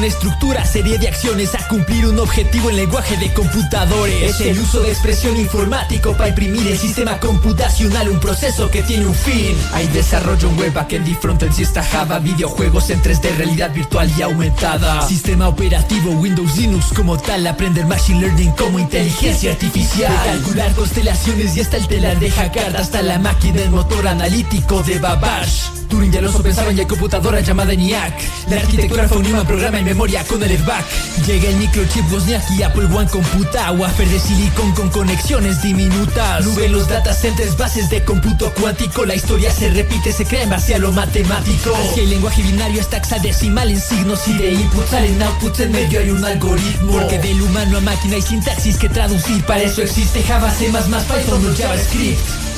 Estructura, serie de acciones a cumplir un objetivo en lenguaje de computadores. Es el uso de expresión informático para imprimir el sistema computacional, un proceso que tiene un fin. Hay desarrollo web, backend y frontend, si está Java, videojuegos en 3D, realidad virtual y aumentada. Sistema operativo, Windows, Linux como tal, aprender Machine Learning como inteligencia artificial. calcular constelaciones y hasta el telar de Hackard, hasta la máquina, el motor analítico de Babash. Turing ya lo pensaban y hay computadora llamada ENIAC. La arquitectura fue un programa en memoria con el airbag. Llega el microchip Wozniak y Apple One computa. Wafer de silicon con conexiones diminutas. Nube los data centers, bases de cómputo cuántico. La historia se repite, se crea en base a lo matemático. Si el lenguaje binario es hexadecimal en signos y de inputs salen outputs en medio hay un algoritmo. Porque del humano a máquina hay sintaxis que traducir. Para eso existe Java, C++, Python o JavaScript.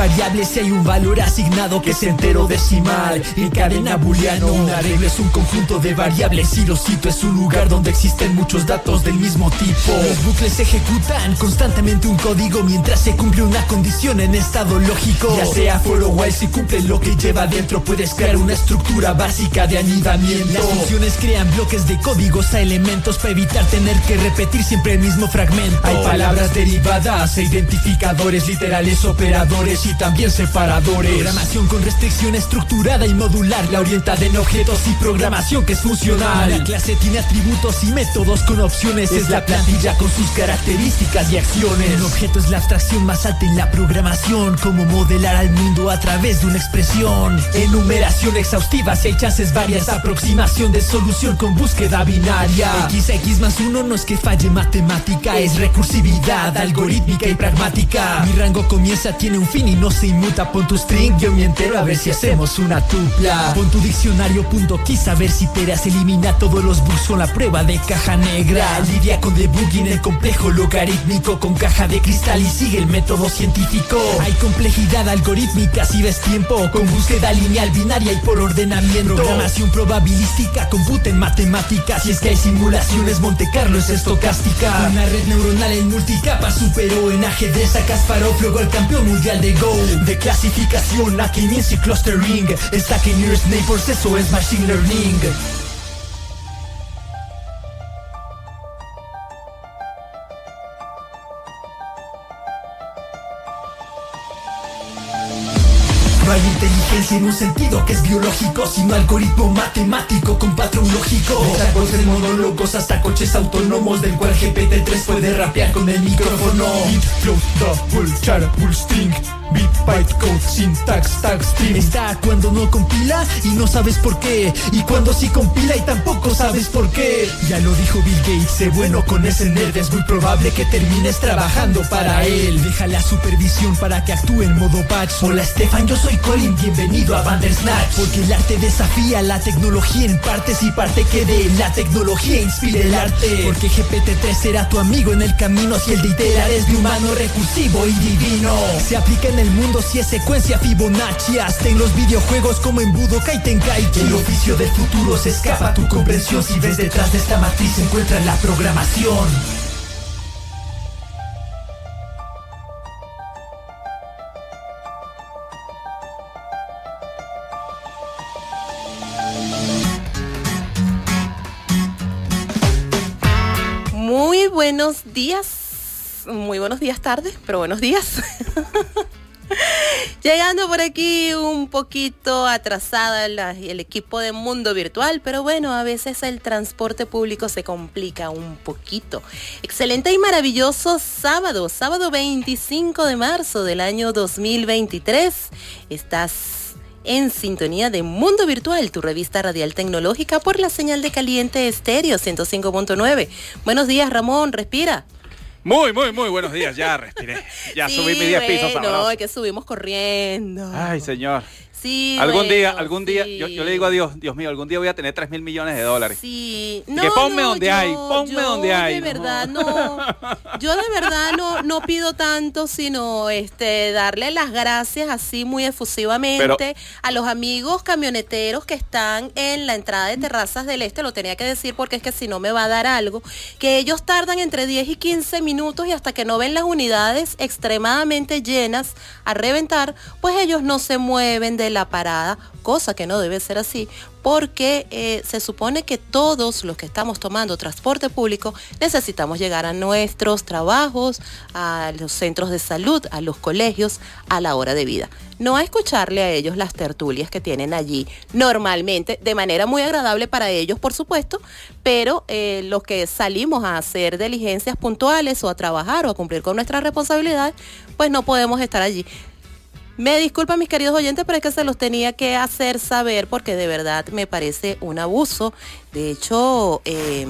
Variables hay un valor asignado que es entero decimal En cadena booleano un arreglo es un conjunto de variables. Y lo cito es un lugar donde existen muchos datos del mismo tipo. Los bucles ejecutan constantemente un código mientras se cumple una condición en estado lógico. Ya sea for o while si cumple lo que lleva dentro puedes crear una estructura básica de anidamiento. Las funciones crean bloques de códigos a elementos para evitar tener que repetir siempre el mismo fragmento. Hay palabras derivadas e identificadores literales operadores y también separadores. Programación con restricción estructurada y modular, la orientada en objetos y programación que es funcional. La clase tiene atributos y métodos con opciones, es la plantilla con sus características y acciones. Un objeto es la abstracción más alta en la programación, como modelar al mundo a través de una expresión. Enumeración exhaustiva si hay chances varias, aproximación de solución con búsqueda binaria. XX más uno no es que falle matemática, es recursividad algorítmica y pragmática. Mi rango comienza, tiene un fin y no se inmuta. Pon tu string, yo me entero a ver si hacemos una tupla. Pon tu diccionario punto a ver si Teras elimina todos los bugs con la prueba de caja negra. Lidia con debugging el complejo logarítmico con caja de cristal y sigue el método científico. Hay complejidad algorítmica si ves tiempo con búsqueda lineal binaria y por ordenamiento. Programación probabilística, computa en matemáticas. Si es que hay simulaciones, Monte Carlo es estocástica. Una red neuronal en multicapa superó en ajedrez a Kasparov, luego el campeón mundial de Go De clasificación a y clustering que nearest neighbors, eso es machine learning No hay inteligencia en un sentido que es biológico, sino algoritmo matemático con patrón lógico. Desde monólogos hasta coches autónomos, del cual GPT-3 puede rapear con el micrófono. Beat, flow, double, chara, full string. Beat, byte, code, syntax, tag, stream. Está cuando no compila y no sabes por qué. Y cuando sí compila y tampoco sabes por qué. Ya lo dijo Bill Gates, sé bueno con ese nerd. Es muy probable que termines trabajando para él. Deja la supervisión para que actúe en modo patch. Hola Stefan, yo soy Colin, bienvenido a Bandersnatch. Porque el arte desafía la tecnología en partes Y parte que de la tecnología inspire el arte. Porque GPT-3 será tu amigo en el camino Si el de iterar es de humano recursivo y divino. Se aplica en el mundo si es secuencia Fibonacci Hasta en los videojuegos como en Budokai Tenkaichi El oficio del futuro se escapa a tu comprensión Si ves detrás de esta matriz se encuentra la programación Muy buenos días muy buenos días tarde, pero buenos días. Llegando por aquí un poquito atrasada el equipo de Mundo Virtual, pero bueno, a veces el transporte público se complica un poquito. Excelente y maravilloso sábado, sábado 25 de marzo del año 2023. Estás en sintonía de Mundo Virtual, tu revista radial tecnológica por la señal de caliente estéreo 105.9. Buenos días, Ramón, respira. Muy, muy, muy buenos días. Ya respiré. Ya subí mis 10 pisos. No, que subimos corriendo. Ay, señor. Sí, algún día, algún día, yo, le digo a Dios, Dios mío, algún día voy a tener 3 mil millones de dólares. Sí, no, que ponme donde hay, ponme donde hay. De verdad, no, yo de verdad no, no pido tanto, sino este darle las gracias así muy efusivamente a los amigos camioneteros que están en la entrada de Terrazas del Este, lo tenía que decir porque es que si no me va a dar algo, que ellos tardan entre 10 y 15 minutos y hasta que no ven las unidades extremadamente llenas a reventar, pues ellos no se mueven de la parada, cosa que no debe ser así, porque eh, se supone que todos los que estamos tomando transporte público necesitamos llegar a nuestros trabajos, a los centros de salud, a los colegios, a la hora de vida. No a escucharle a ellos las tertulias que tienen allí normalmente, de manera muy agradable para ellos, por supuesto, pero eh, los que salimos a hacer diligencias puntuales o a trabajar o a cumplir con nuestras responsabilidades, pues no podemos estar allí. Me disculpan mis queridos oyentes, pero es que se los tenía que hacer saber porque de verdad me parece un abuso. De hecho, eh,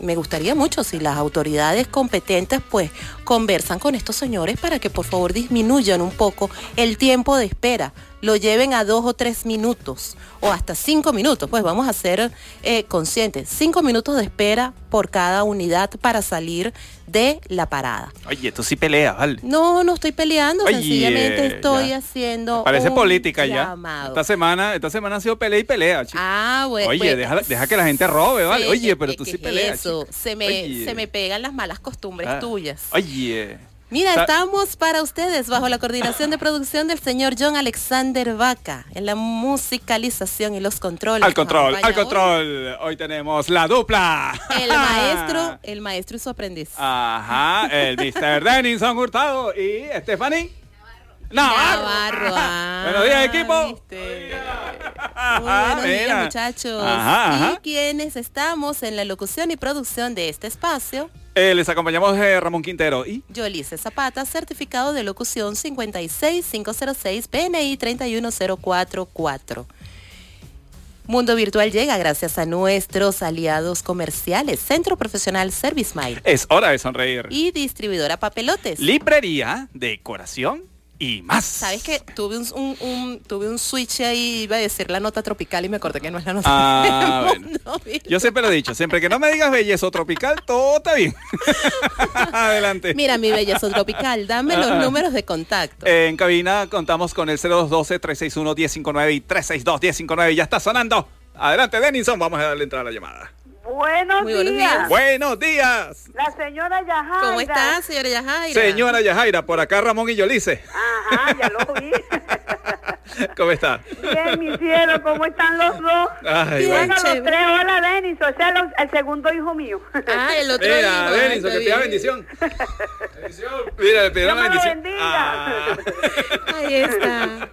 me gustaría mucho si las autoridades competentes pues conversan con estos señores para que por favor disminuyan un poco el tiempo de espera lo lleven a dos o tres minutos o hasta cinco minutos, pues vamos a ser eh, conscientes, cinco minutos de espera por cada unidad para salir de la parada. Oye, tú sí peleas, ¿vale? No, no estoy peleando, sencillamente estoy haciendo. Parece política ya. Esta semana, esta semana ha sido pelea y pelea, chico. Ah, bueno. Oye, pues, deja, que la gente robe, ¿vale? Oye, pero tú sí peleas. Eso, se me, se me pegan las malas costumbres ah. tuyas. Oye. Mira, estamos para ustedes bajo la coordinación de producción del señor John Alexander Vaca en la musicalización y los controles. Al control, al control. Hoy. tenemos la dupla. El maestro, el maestro y su aprendiz. Ajá, el Mr. Denison Hurtado y Stephanie. Navarro. Navarro. Ah, buenos días, equipo. Muy buenos días, muchachos. Y quienes estamos en la locución y producción de este espacio. Eh, les acompañamos eh, Ramón Quintero y Yolice Zapata, certificado de locución 56506 PNI 31044. Mundo Virtual llega gracias a nuestros aliados comerciales, Centro Profesional Service Mile. Es hora de sonreír. Y distribuidora Papelotes. Librería, decoración y más. ¿Sabes que Tuve un, tuve un switch ahí, iba a decir la nota tropical y me acordé que no es la nota ah, Yo siempre lo he dicho, siempre que no me digas bellezo tropical, todo está bien. Adelante. Mira, mi bellezo tropical, dame los números de contacto. en cabina contamos con el 0212-361-1059 y 362-1059. Ya está sonando. Adelante, Denison, vamos a darle entrada a la llamada. Buenos, días. Buenos días. La señora Yajaira. ¿Cómo está, señora Yajaira? Señora Yajaira, por acá Ramón y Yolice. Ajá, ya lo vi. ¿Cómo está? Bien, mi cielo, ¿cómo están los dos? Ay, bueno, los tres, hola, Denison, ese es el segundo hijo mío. Ah, el otro Mira, hijo. Denison, que te da bendición. bendición. Mira, le pido una bendición. Bendiga. Ah. Ahí está.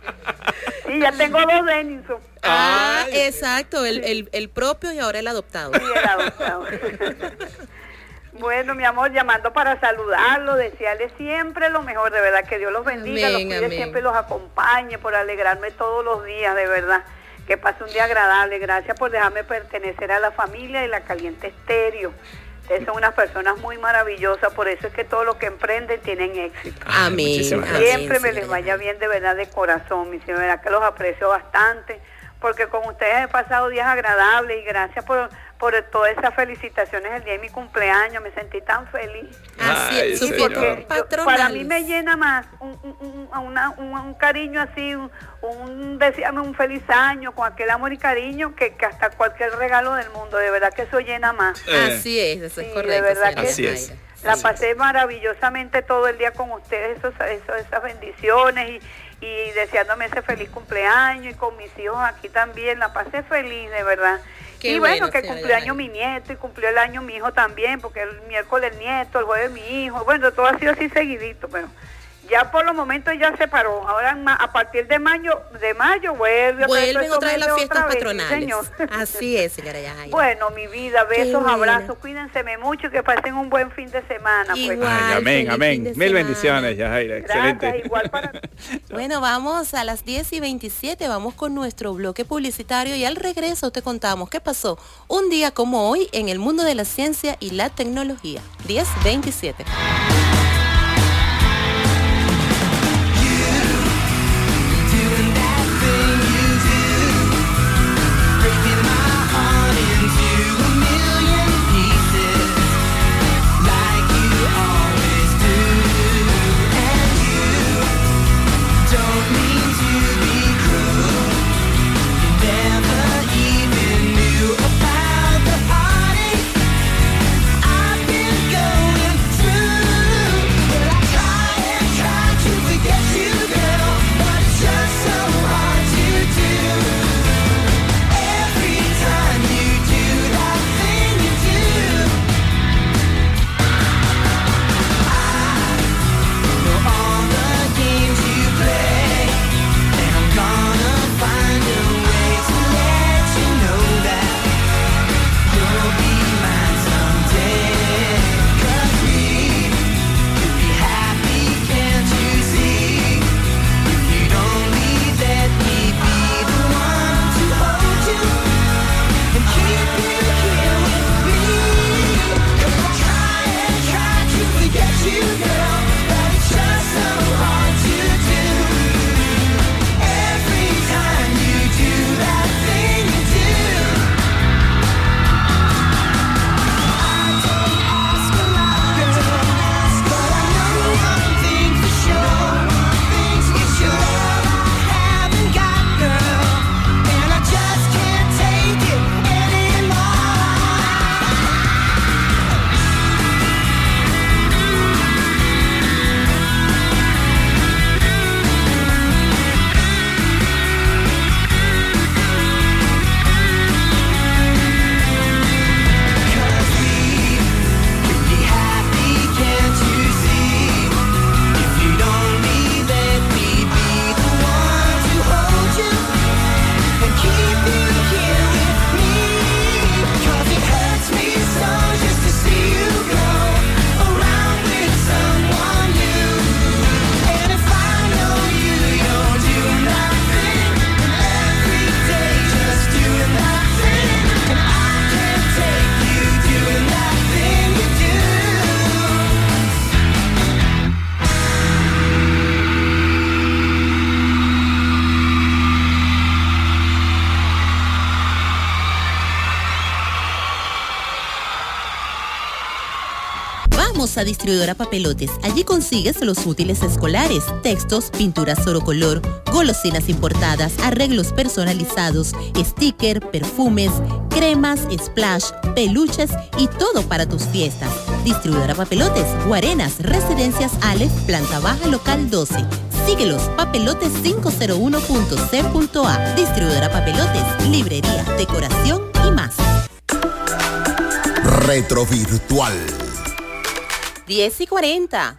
Y ya tengo dos Denison. Ah, exacto, el, el, el, propio y ahora el adoptado. Sí, el adoptado. bueno, mi amor, llamando para saludarlo, desearle siempre lo mejor, de verdad, que Dios los bendiga, los cuide siempre los acompañe, por alegrarme todos los días, de verdad. Que pase un día agradable. Gracias por dejarme pertenecer a la familia y la caliente estéreo son unas personas muy maravillosas, por eso es que todo lo que emprenden tienen éxito. Amén. Siempre me les vaya bien de verdad de corazón, mi señora, que los aprecio bastante, porque con ustedes he pasado días agradables y gracias por por todas esas felicitaciones el día de mi cumpleaños, me sentí tan feliz. Así es, porque para mí me llena más un, un, un, cariño así, un, un desearme un feliz año con aquel amor y cariño que, hasta cualquier regalo del mundo, de verdad que eso llena más. Eh. Así es, eso es correcto. De verdad que así es. La pasé maravillosamente todo el día con ustedes, esos, esas bendiciones y, y deseándome ese feliz cumpleaños y con mis hijos aquí también, la pasé feliz, de verdad. Y bueno, que cumplió año mi nieto y cumplió el año mi hijo también, porque el miércoles el nieto, el jueves mi hijo, bueno, todo ha sido así seguidito, pero ya por los momentos ya se paró. Ahora a partir de mayo, de mayo vuelve Vuelven otra vez las fiestas patronales. Así es, señora Yajaira. Bueno, mi vida, besos, abrazos, cuídense mucho y que pasen un buen fin de semana. Pues. amén, amén. Mil bendiciones, Yajaira. Excelente. igual para Bueno, vamos a las 10 y 27, vamos con nuestro bloque publicitario y al regreso te contamos qué pasó un día como hoy en el mundo de la ciencia y la tecnología. 10-27. Distribuidora Papelotes. Allí consigues los útiles escolares, textos, pinturas color, golosinas importadas, arreglos personalizados, sticker, perfumes, cremas, splash, peluches y todo para tus fiestas. Distribuidora Papelotes, Guarenas, Residencias Aleph, planta baja local 12. Síguelos, papelotes 501.c.a. Distribuidora Papelotes, librería, decoración y más. Retrovirtual 10 y 40.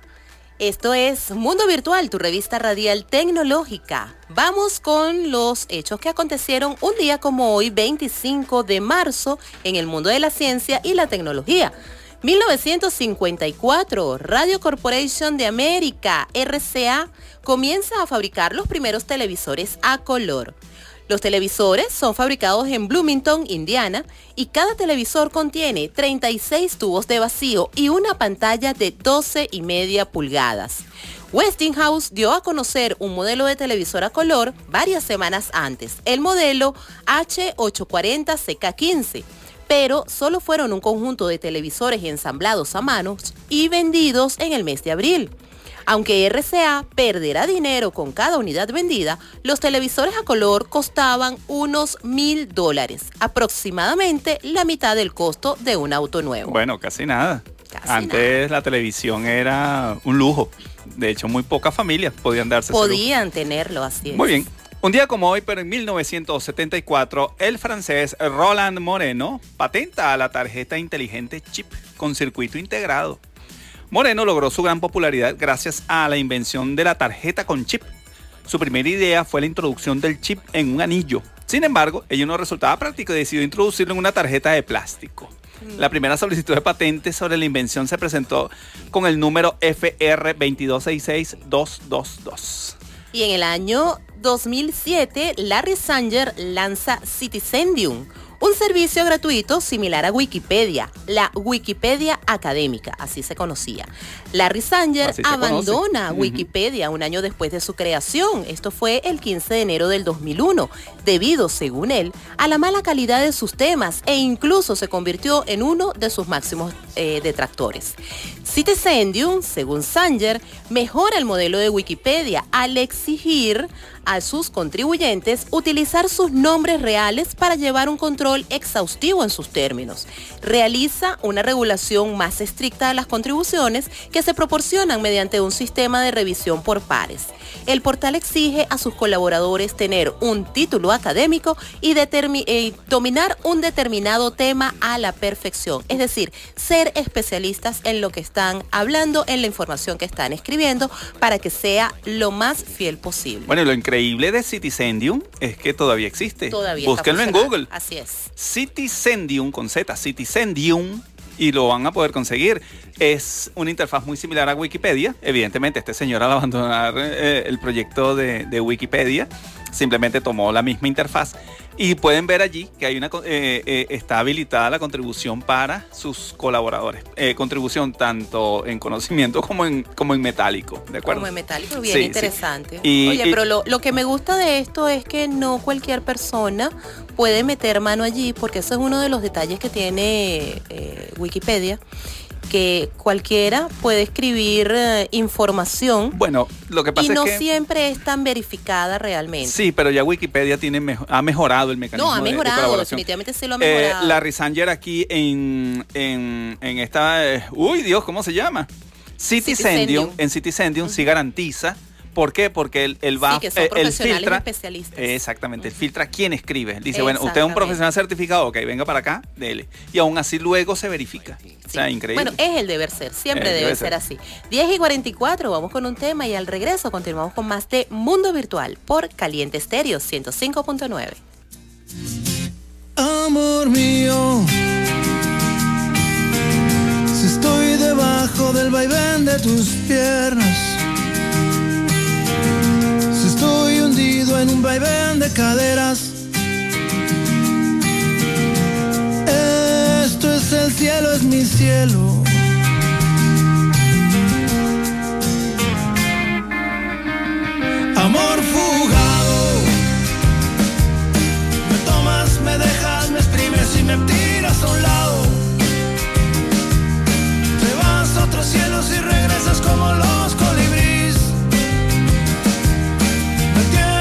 Esto es Mundo Virtual, tu revista radial tecnológica. Vamos con los hechos que acontecieron un día como hoy, 25 de marzo, en el mundo de la ciencia y la tecnología. 1954, Radio Corporation de América, RCA, comienza a fabricar los primeros televisores a color. Los televisores son fabricados en Bloomington, Indiana, y cada televisor contiene 36 tubos de vacío y una pantalla de 12 y media pulgadas. Westinghouse dio a conocer un modelo de televisor a color varias semanas antes, el modelo H840CK15 pero solo fueron un conjunto de televisores ensamblados a manos y vendidos en el mes de abril. Aunque RCA perderá dinero con cada unidad vendida, los televisores a color costaban unos mil dólares, aproximadamente la mitad del costo de un auto nuevo. Bueno, casi nada. Antes la televisión era un lujo. De hecho, muy pocas familias podían darse. Podían tenerlo, así Muy bien. Un día como hoy, pero en 1974, el francés Roland Moreno patenta la tarjeta inteligente chip con circuito integrado Moreno logró su gran popularidad gracias a la invención de la tarjeta con chip. Su primera idea fue la introducción del chip en un anillo. Sin embargo, ello no resultaba práctico y decidió introducirlo en una tarjeta de plástico. La primera solicitud de patente sobre la invención se presentó con el número FR 2266222. Y en el año 2007, Larry Sanger lanza Citizendium, un servicio gratuito similar a Wikipedia, la Wikipedia académica, así se conocía. Larry Sanger abandona Wikipedia un año después de su creación. Esto fue el 15 de enero del 2001, debido, según él, a la mala calidad de sus temas e incluso se convirtió en uno de sus máximos eh, detractores. Citizendium, según Sanger, mejora el modelo de Wikipedia al exigir a sus contribuyentes utilizar sus nombres reales para llevar un control exhaustivo en sus términos. Realiza una regulación más estricta de las contribuciones que se proporcionan mediante un sistema de revisión por pares. El portal exige a sus colaboradores tener un título académico y eh, dominar un determinado tema a la perfección, es decir, ser especialistas en lo que están hablando, en la información que están escribiendo, para que sea lo más fiel posible. Bueno, lo de Citizendium es que todavía existe. Todavía Búsquenlo en Google. Así es. Citizendium con Z, Citizendium y lo van a poder conseguir. Es una interfaz muy similar a Wikipedia. Evidentemente, este señor al abandonar eh, el proyecto de, Wikipedia, simplemente tomó la misma interfaz. Y pueden ver allí que hay una eh, eh, está habilitada la contribución para sus colaboradores. contribución tanto en conocimiento como en, como en metálico. ¿De acuerdo? Como en metálico, bien interesante. Oye, pero lo, lo, que me gusta de esto es que no cualquier persona puede meter mano allí, porque ese es uno de los detalles que tiene Wikipedia que cualquiera puede escribir eh, información. Bueno, lo que pasa y no es siempre es tan verificada realmente. Sí, pero ya Wikipedia tiene ha mejorado el mecanismo. No, ha mejorado, definitivamente sí lo ha mejorado. Eh, Larry Sanger aquí en, en, en esta. Eh, uy, Dios, ¿cómo se llama? Citizendium, en Citizendium sí garantiza ¿Por qué? Porque él, va, sí, que son él filtra, especialistas. Exactamente, él filtra quién escribe. Dice, bueno, usted es un profesional certificado, ok, venga para acá, dele. Y aún así luego se verifica. O sea, increíble. Bueno, es el deber ser, siempre debe, ser. así. 10 y 44, vamos con un tema y al regreso continuamos con más de Mundo Virtual por Caliente Estéreo 105.9. Amor mío, si estoy debajo del vaivén de tus piernas En un vaivén de caderas. Esto es el cielo, es mi cielo. Amor fugado. Me tomas, me dejas, me exprimes y me tiras a un lado. Te vas a otros cielos y regresas como los Vuelve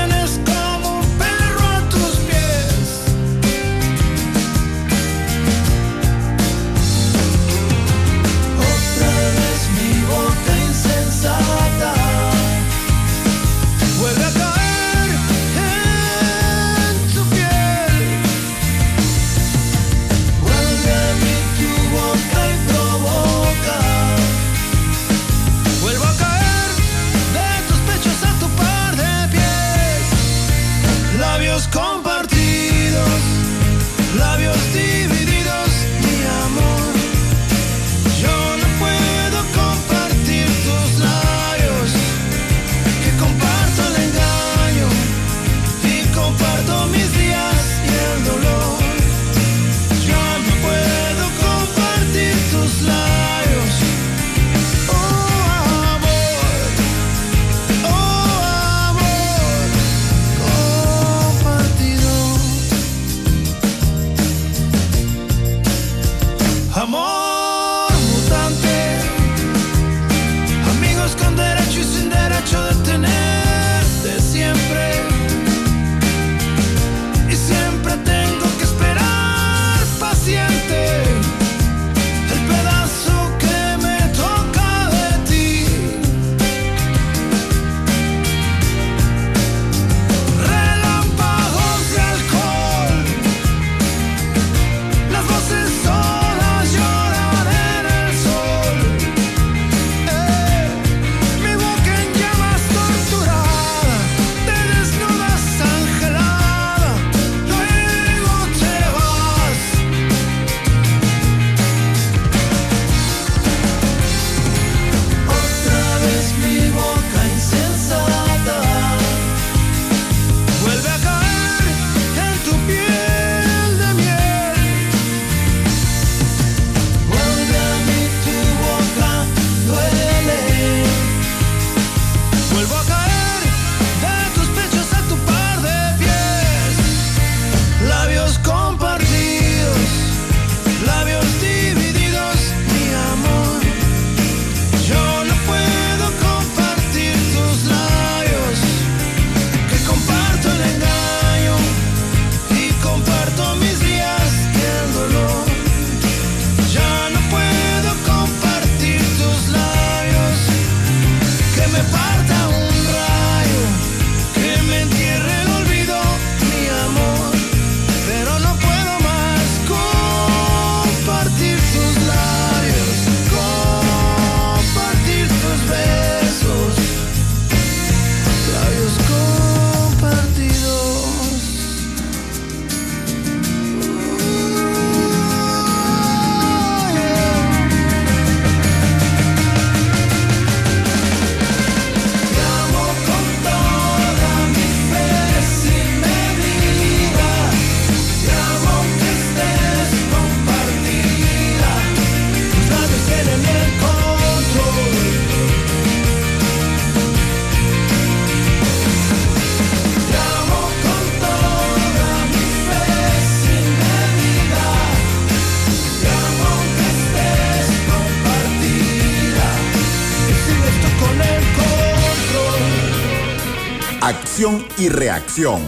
y reacción.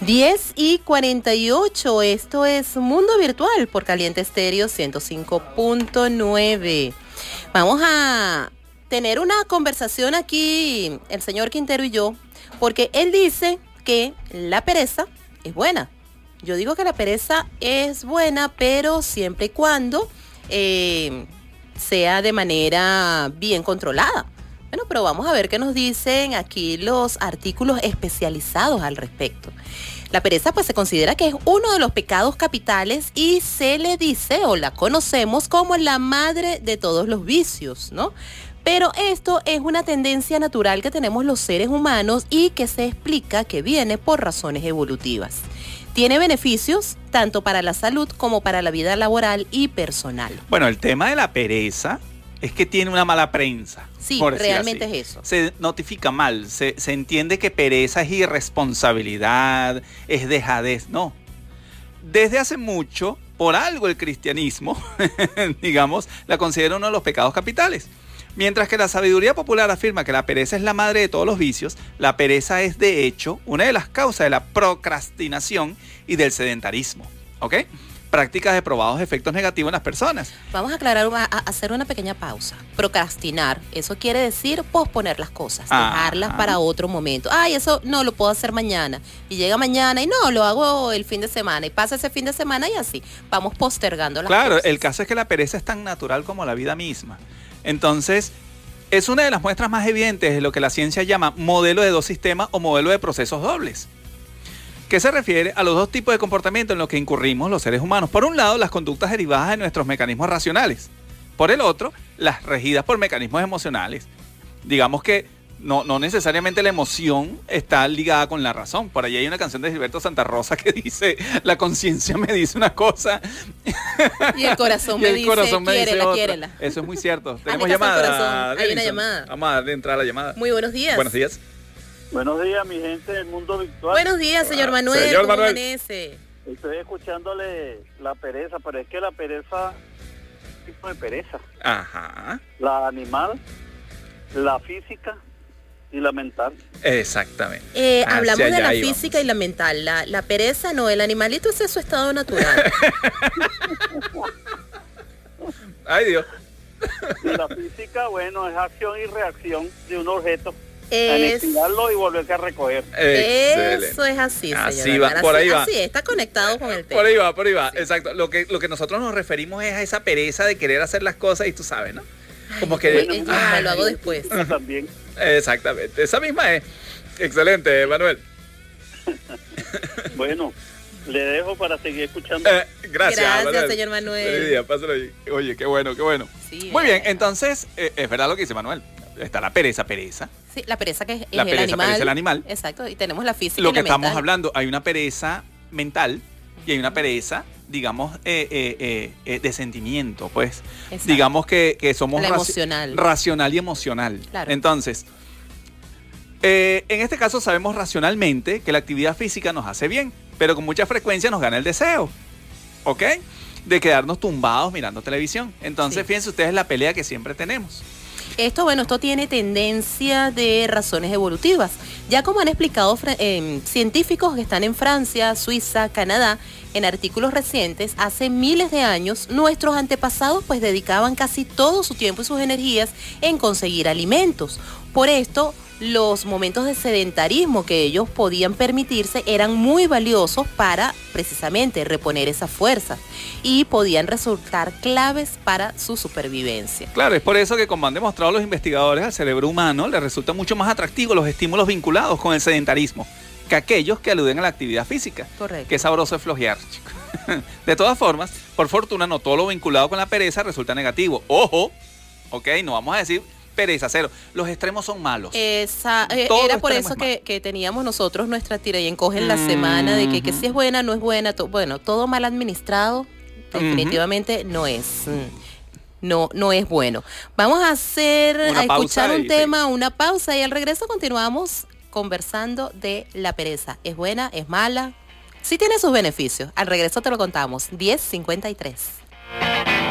Diez y 48, esto es Mundo Virtual por Caliente Estéreo 105.9. Vamos a tener una conversación aquí, el señor Quintero y yo, porque él dice que la pereza es buena. Yo digo que la pereza es buena, pero siempre y cuando eh, sea de manera bien controlada. Bueno, pero vamos a ver qué nos dicen aquí los artículos especializados al respecto. La pereza pues se considera que es uno de los pecados capitales y se le dice o la conocemos como la madre de todos los vicios, ¿no? Pero esto es una tendencia natural que tenemos los seres humanos y que se explica que viene por razones evolutivas. Tiene beneficios tanto para la salud como para la vida laboral y personal. Bueno, el tema de la pereza es que tiene una mala prensa. Sí, realmente es eso. Se notifica mal, se, se entiende que pereza es irresponsabilidad, es dejadez. No. Desde hace mucho, por algo el cristianismo, digamos, la considera uno de los pecados capitales. Mientras que la sabiduría popular afirma que la pereza es la madre de todos los vicios, la pereza es de hecho una de las causas de la procrastinación y del sedentarismo. ¿Ok? Prácticas de probados efectos negativos en las personas. Vamos a aclarar, a hacer una pequeña pausa. Procrastinar, eso quiere decir posponer las cosas, dejarlas para otro momento. Ay, eso no lo puedo hacer mañana. Y llega mañana y no, lo hago el fin de semana. Y pasa ese fin de semana y así. Vamos postergando las cosas. Claro, el caso es que la pereza es tan natural como la vida misma. Entonces, es una de las muestras más evidentes de lo que la ciencia llama modelo de dos sistemas o modelo de procesos dobles que se refiere a los dos tipos de comportamiento en los que incurrimos los seres humanos. Por un lado, las conductas derivadas de nuestros mecanismos racionales. Por el otro, las regidas por mecanismos emocionales. Digamos que no, no necesariamente la emoción está ligada con la razón. Por ahí hay una canción de Gilberto Santa Rosa que dice, la conciencia me dice una cosa. Y el corazón me dice, corazón me quiérela, Eso es muy cierto. Tenemos llamada. Hay una llamada. Vamos a darle entrada a la llamada. Muy buenos días. Buenos días. Buenos días, mi gente del mundo virtual. Buenos días, señor Manuel. Señor ¿Cómo Manuel. Estoy escuchándole la pereza, pero es que la pereza, tipo de pereza. Ajá. La animal, la física y la mental. Exactamente. Eh, hablamos de la física y la mental. La, la, pereza no, el animalito es su estado natural. Ay Dios. Y la física, bueno, es acción y reacción de un objeto. Es... y volverse a recoger. Eso es así, Así va, por ahí va. Así, está conectado con el tema. Por ahí va, por ahí va, exacto. Lo que, lo que nosotros nos referimos es a esa pereza de querer hacer las cosas y tú sabes, ¿no? Como que... Bueno, ah, lo hago después. También. Exactamente, esa misma es. Excelente, Manuel. bueno, le dejo para seguir escuchando. Eh, gracias, gracias señor Manuel. Día, Oye, qué bueno, qué bueno. Sí, Muy bien, entonces, eh, es verdad lo que dice Manuel. Está la pereza, pereza. Sí, la pereza que es, la el pereza, animal. Pereza, el animal. Exacto, y tenemos la física. Lo y que la estamos mental. hablando, hay una pereza mental y hay una pereza, digamos, eh, eh, eh, de sentimiento, pues. Exacto. Digamos que, que somos La raci- emocional. racional y emocional. Claro. Entonces, en este caso sabemos racionalmente que la actividad física nos hace bien, pero con mucha frecuencia nos gana el deseo, ¿ok? De quedarnos tumbados mirando televisión. Entonces, Sí. fíjense ustedes la pelea que siempre tenemos. Esto, bueno, esto tiene tendencia de razones evolutivas. Ya como han explicado eh, científicos que están en Francia, Suiza, Canadá, en artículos recientes, hace miles de años, nuestros antepasados pues dedicaban casi todo su tiempo y sus energías en conseguir alimentos. Por esto, los momentos de sedentarismo que ellos podían permitirse eran muy valiosos para precisamente reponer esas fuerzas y podían resultar claves para su supervivencia. Claro, es por eso que como han demostrado los investigadores, al cerebro humano le resulta mucho más atractivo los estímulos vinculados con el sedentarismo que aquellos que aluden a la actividad física. Correcto. Qué sabroso es flojear, chicos. De todas formas, por fortuna, no todo lo vinculado con la pereza resulta negativo. Ojo, ok, no vamos a decir pereza cero. Los extremos son malos. Esa, eh, Todo era por eso es que, que teníamos nosotros nuestra tira y encoge en la Mm, semana de que, si es buena, no es buena. to- bueno, todo mal administrado definitivamente no es. mm, No, no es bueno. Vamos a hacer, Una a escuchar un y tema, una pausa y al regreso continuamos conversando de la pereza. ¿Es buena? ¿Es mala? Sí tiene sus beneficios. Al regreso te lo contamos. 10.53.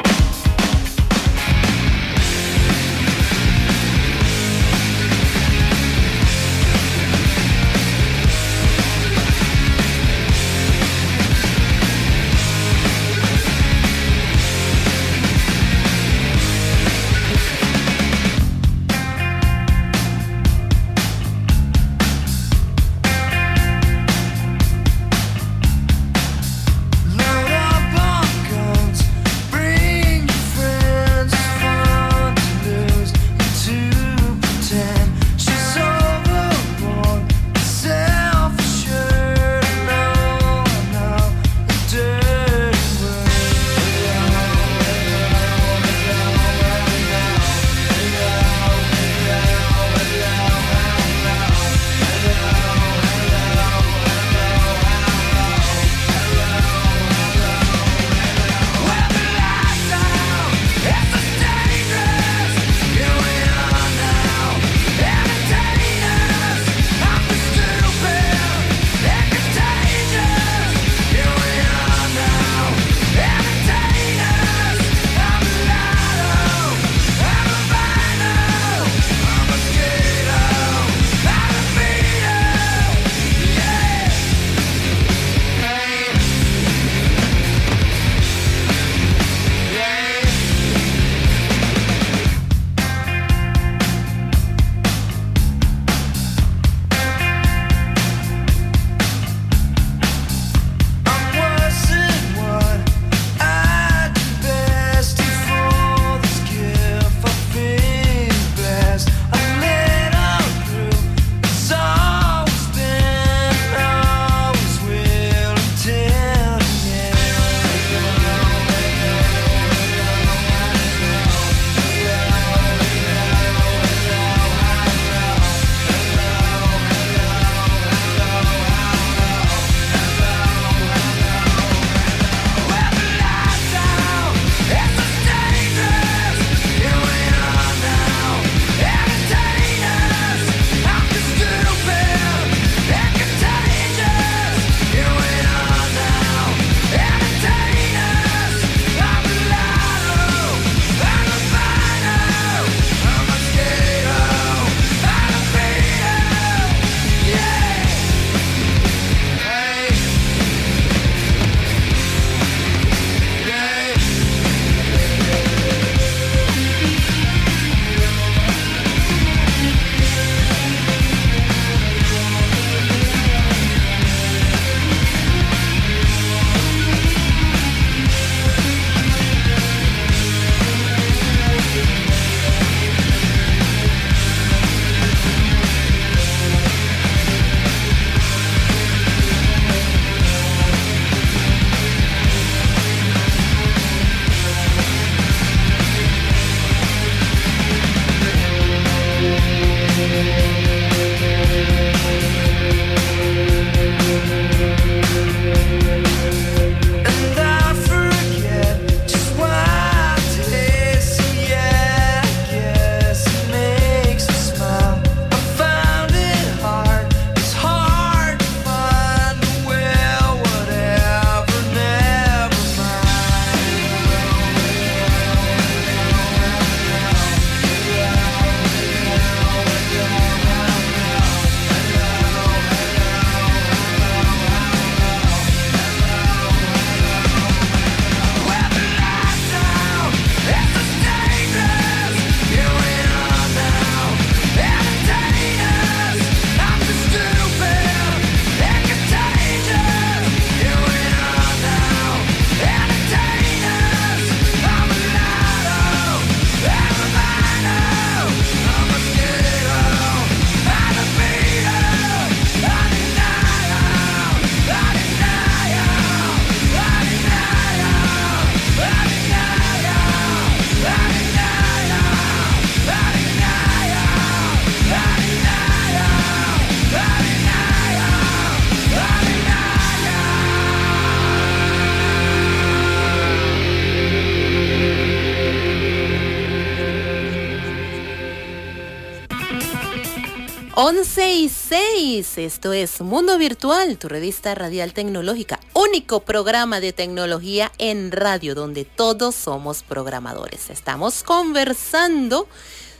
6, esto es Mundo Virtual, tu revista radial tecnológica, único programa de tecnología en radio donde todos somos programadores. Estamos conversando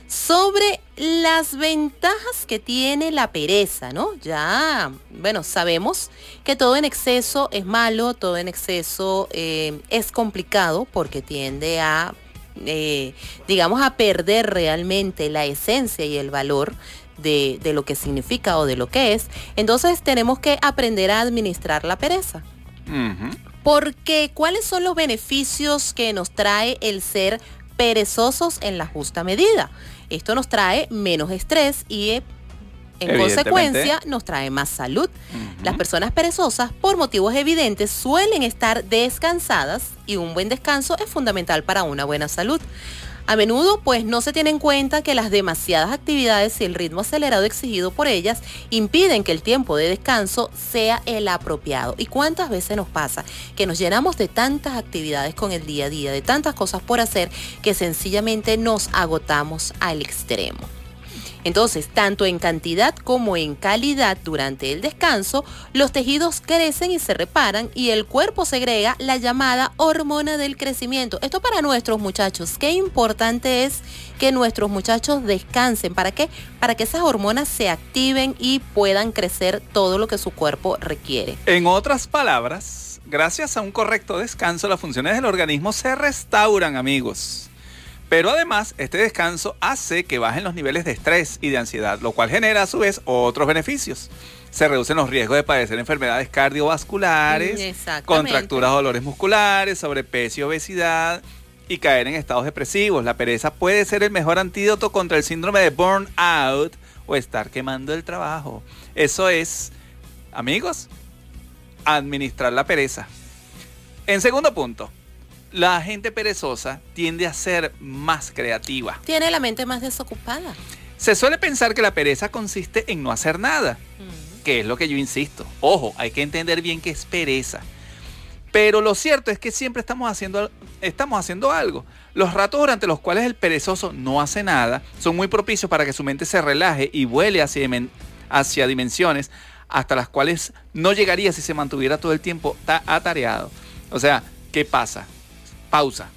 sobre las ventajas que tiene la pereza, ¿no? Ya, bueno, sabemos que todo en exceso es malo, todo en exceso eh, es complicado porque tiende a, eh, digamos, a perder realmente la esencia y el valor de, lo que significa o de lo que es, entonces tenemos que aprender a administrar la pereza. Porque, ¿cuáles son los beneficios que nos trae el ser perezosos en la justa medida? Esto nos trae menos estrés y en consecuencia nos trae más salud. Las personas perezosas, por motivos evidentes, suelen estar descansadas y un buen descanso es fundamental para una buena salud. A menudo, pues, no se tiene en cuenta que las demasiadas actividades y el ritmo acelerado exigido por ellas impiden que el tiempo de descanso sea el apropiado. ¿Y cuántas veces nos pasa que nos llenamos de tantas actividades con el día a día, de tantas cosas por hacer, que sencillamente nos agotamos al extremo? Entonces, tanto en cantidad como en calidad durante el descanso, los tejidos crecen y se reparan y el cuerpo segrega la llamada hormona del crecimiento. Esto para nuestros muchachos, qué importante es que nuestros muchachos descansen. ¿Para qué? Para que esas hormonas se activen y puedan crecer todo lo que su cuerpo requiere. En otras palabras, gracias a un correcto descanso, las funciones del organismo se restauran, amigos. Pero además, este descanso hace que bajen los niveles de estrés y de ansiedad, lo cual genera a su vez otros beneficios. Se reducen los riesgos de padecer enfermedades cardiovasculares, contracturas dolores musculares, sobrepeso y obesidad y caer en estados depresivos. La pereza puede ser el mejor antídoto contra el síndrome de burnout o estar quemando el trabajo. Eso es, amigos, administrar la pereza. En segundo punto, la gente perezosa tiende a ser más creativa. Tiene la mente más desocupada. Se suele pensar que la pereza consiste en no hacer nada, mm. que es lo que yo insisto. Ojo, hay que entender bien qué es pereza. Pero lo cierto es que siempre estamos haciendo, estamos haciendo algo. Los ratos durante los cuales el perezoso no hace nada son muy propicios para que su mente se relaje y vuele hacia, hacia dimensiones hasta las cuales no llegaría si se mantuviera todo el tiempo atareado. O sea, ¿qué pasa? Pausa.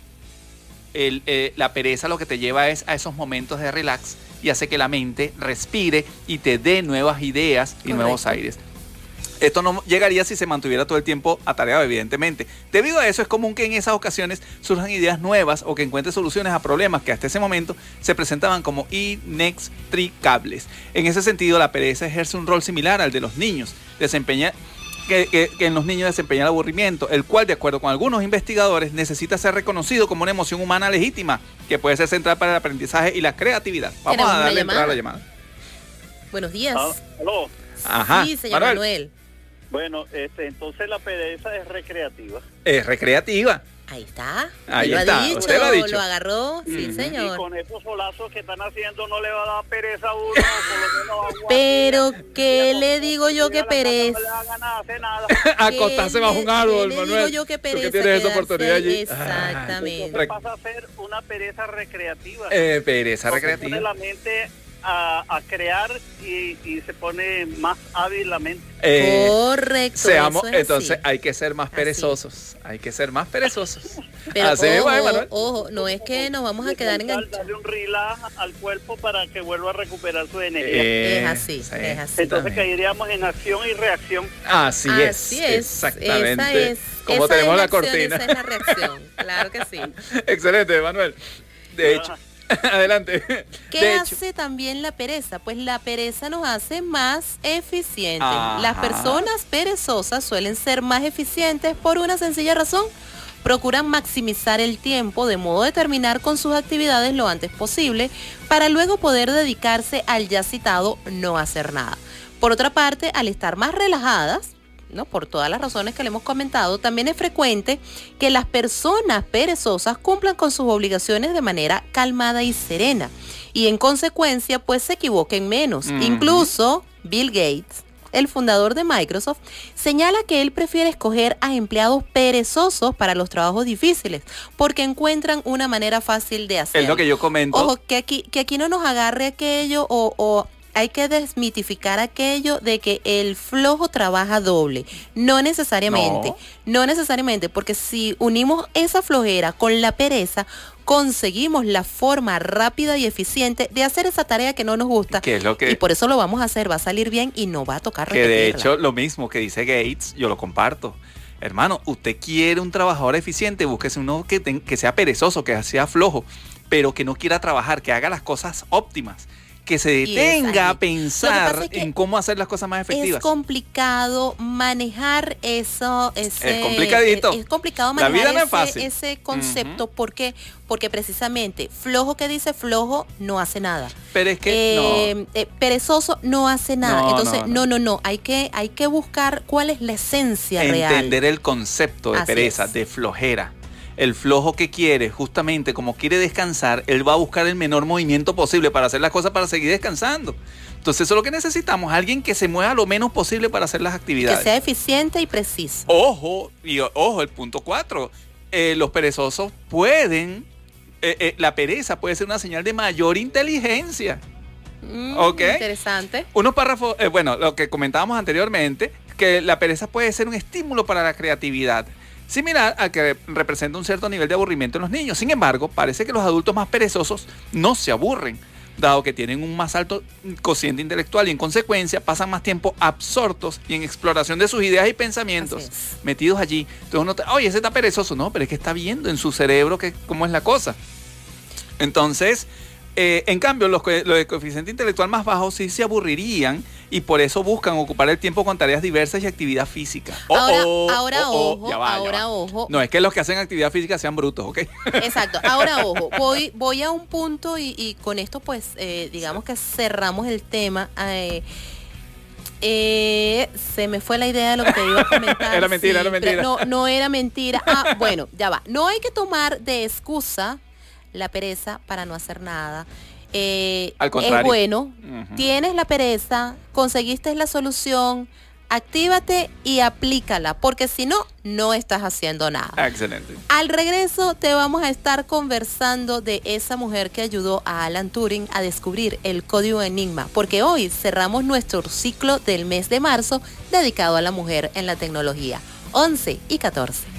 Eh, la pereza lo que te lleva es a esos momentos de relax y hace que la mente respire y te dé nuevas ideas y nuevos aires. Esto no llegaría si se mantuviera todo el tiempo atareado, evidentemente. Debido a eso, es común que en esas ocasiones surjan ideas nuevas o que encuentre soluciones a problemas que hasta ese momento se presentaban como inextricables. En ese sentido, la pereza ejerce un rol similar al de los niños. Desempeña que, en los niños desempeña el aburrimiento, el cual, de acuerdo con algunos investigadores, necesita ser reconocido como una emoción humana legítima que puede ser central para el aprendizaje y la creatividad. Vamos a darle entrada a la llamada. Buenos días. Ah, Ajá. Sí, señor Manuel. Bueno, este, entonces la pereza es recreativa. Es recreativa. Ahí está. Ahí lo está. Ha dicho, Usted lo, ha dicho. lo agarró. Sí, señor. Y con estos solazos que están haciendo no le va a dar pereza a uno. por lo menos Pero, ¿qué le digo yo que pereza? Acostarse bajo un árbol, Manuel. ¿Qué le digo yo que pereza? Porque tienes esa oportunidad allí. Exactamente. pasa a ser una pereza recreativa. Eh, pereza recreativa. la mente a, crear y, se pone más hábil la mente. Eh, Correcto. Seamos, entonces hay que ser más perezosos. Hay que ser más perezosos. Pero ojo, no es que nos vamos a quedar enganchados. Darle un relax al cuerpo para que vuelva a recuperar su energía. Eh, es así, es así. Entonces caeríamos en acción y reacción. Así, así es, Exactamente. Como tenemos la cortina. Esa es la reacción, claro que sí. Excelente, Manuel. De hecho, Adelante. ¿Qué hace también la pereza? Pues la pereza nos hace más eficientes. Las personas perezosas suelen ser más eficientes por una sencilla razón. Procuran maximizar el tiempo de modo de terminar con sus actividades lo antes posible para luego poder dedicarse al ya citado no hacer nada. Por otra parte, al estar más relajadas, ¿no? por todas las razones que le hemos comentado, también es frecuente que las personas perezosas cumplan con sus obligaciones de manera calmada y serena y en consecuencia pues se equivoquen menos. Incluso Bill Gates, el fundador de Microsoft, señala que él prefiere escoger a empleados perezosos para los trabajos difíciles, porque encuentran una manera fácil de hacerlo. Es lo que yo comento. Ojo, que aquí, que aquí no nos agarre aquello o hay que desmitificar aquello de que el flojo trabaja doble. No necesariamente, no. necesariamente, porque si unimos esa flojera con la pereza, conseguimos la forma rápida y eficiente de hacer esa tarea que no nos gusta. es lo que, y por eso lo vamos a hacer, va a salir bien y no va a tocar Que de hecho, lo mismo que dice Gates, yo lo comparto. Hermano, usted quiere un trabajador eficiente, búsquese uno que, que sea perezoso, que sea flojo, pero que no quiera trabajar, que haga las cosas óptimas que se detenga a pensar en cómo hacer las cosas más efectivas. Es complicado manejar eso. Ese, es complicadito. Es, complicado manejar ese, concepto. porque Porque precisamente flojo que dice flojo no hace nada. Pero es que eh, eh, perezoso no hace nada. Entonces, no, no, no. Hay, que, hay que buscar cuál es la esencia real. Entender el concepto de pereza, de flojera el flojo que quiere, justamente como quiere descansar, él va a buscar el menor movimiento posible para hacer las cosas para seguir descansando. Entonces eso es lo que necesitamos, alguien que se mueva lo menos posible para hacer las actividades. Que sea eficiente y preciso. Ojo, y ojo, el punto cuatro, eh, los perezosos pueden, eh, eh, la pereza puede ser una señal de mayor inteligencia. Mm, ¿Ok? Interesante. Unos párrafos, bueno, lo que comentábamos anteriormente, que la pereza puede ser un estímulo para la creatividad similar a que representa un cierto nivel de aburrimiento en los niños. Sin embargo, parece que los adultos más perezosos no se aburren, dado que tienen un más alto cociente intelectual y en consecuencia pasan más tiempo absortos y en exploración de sus ideas y pensamientos metidos allí. Entonces uno, oye, ese está perezoso, no, pero es que está viendo en su cerebro que, cómo es la cosa. Entonces, eh, en cambio, los, los de coeficiente intelectual más bajo sí se aburrirían y por eso buscan ocupar el tiempo con tareas diversas y actividad física. ahora, ahora ojo, ahora ojo. No es que los que hacen actividad física sean brutos, ¿ok? Exacto. Ahora ojo, voy, voy a un punto y, con esto pues eh, digamos que cerramos el tema. Eh, eh, se me fue la idea de lo que te iba a comentar. era mentira, era mentira. No, no era mentira. Ah, bueno, ya va. No hay que tomar de excusa la pereza para no hacer nada. Eh, es bueno, tienes la pereza, conseguiste la solución, actívate y aplícala, porque si no, no estás haciendo nada. Excelente. Al regreso te vamos a estar conversando de esa mujer que ayudó a Alan Turing a descubrir el código Enigma, porque hoy cerramos nuestro ciclo del mes de marzo dedicado a la mujer en la tecnología, 11 y 14.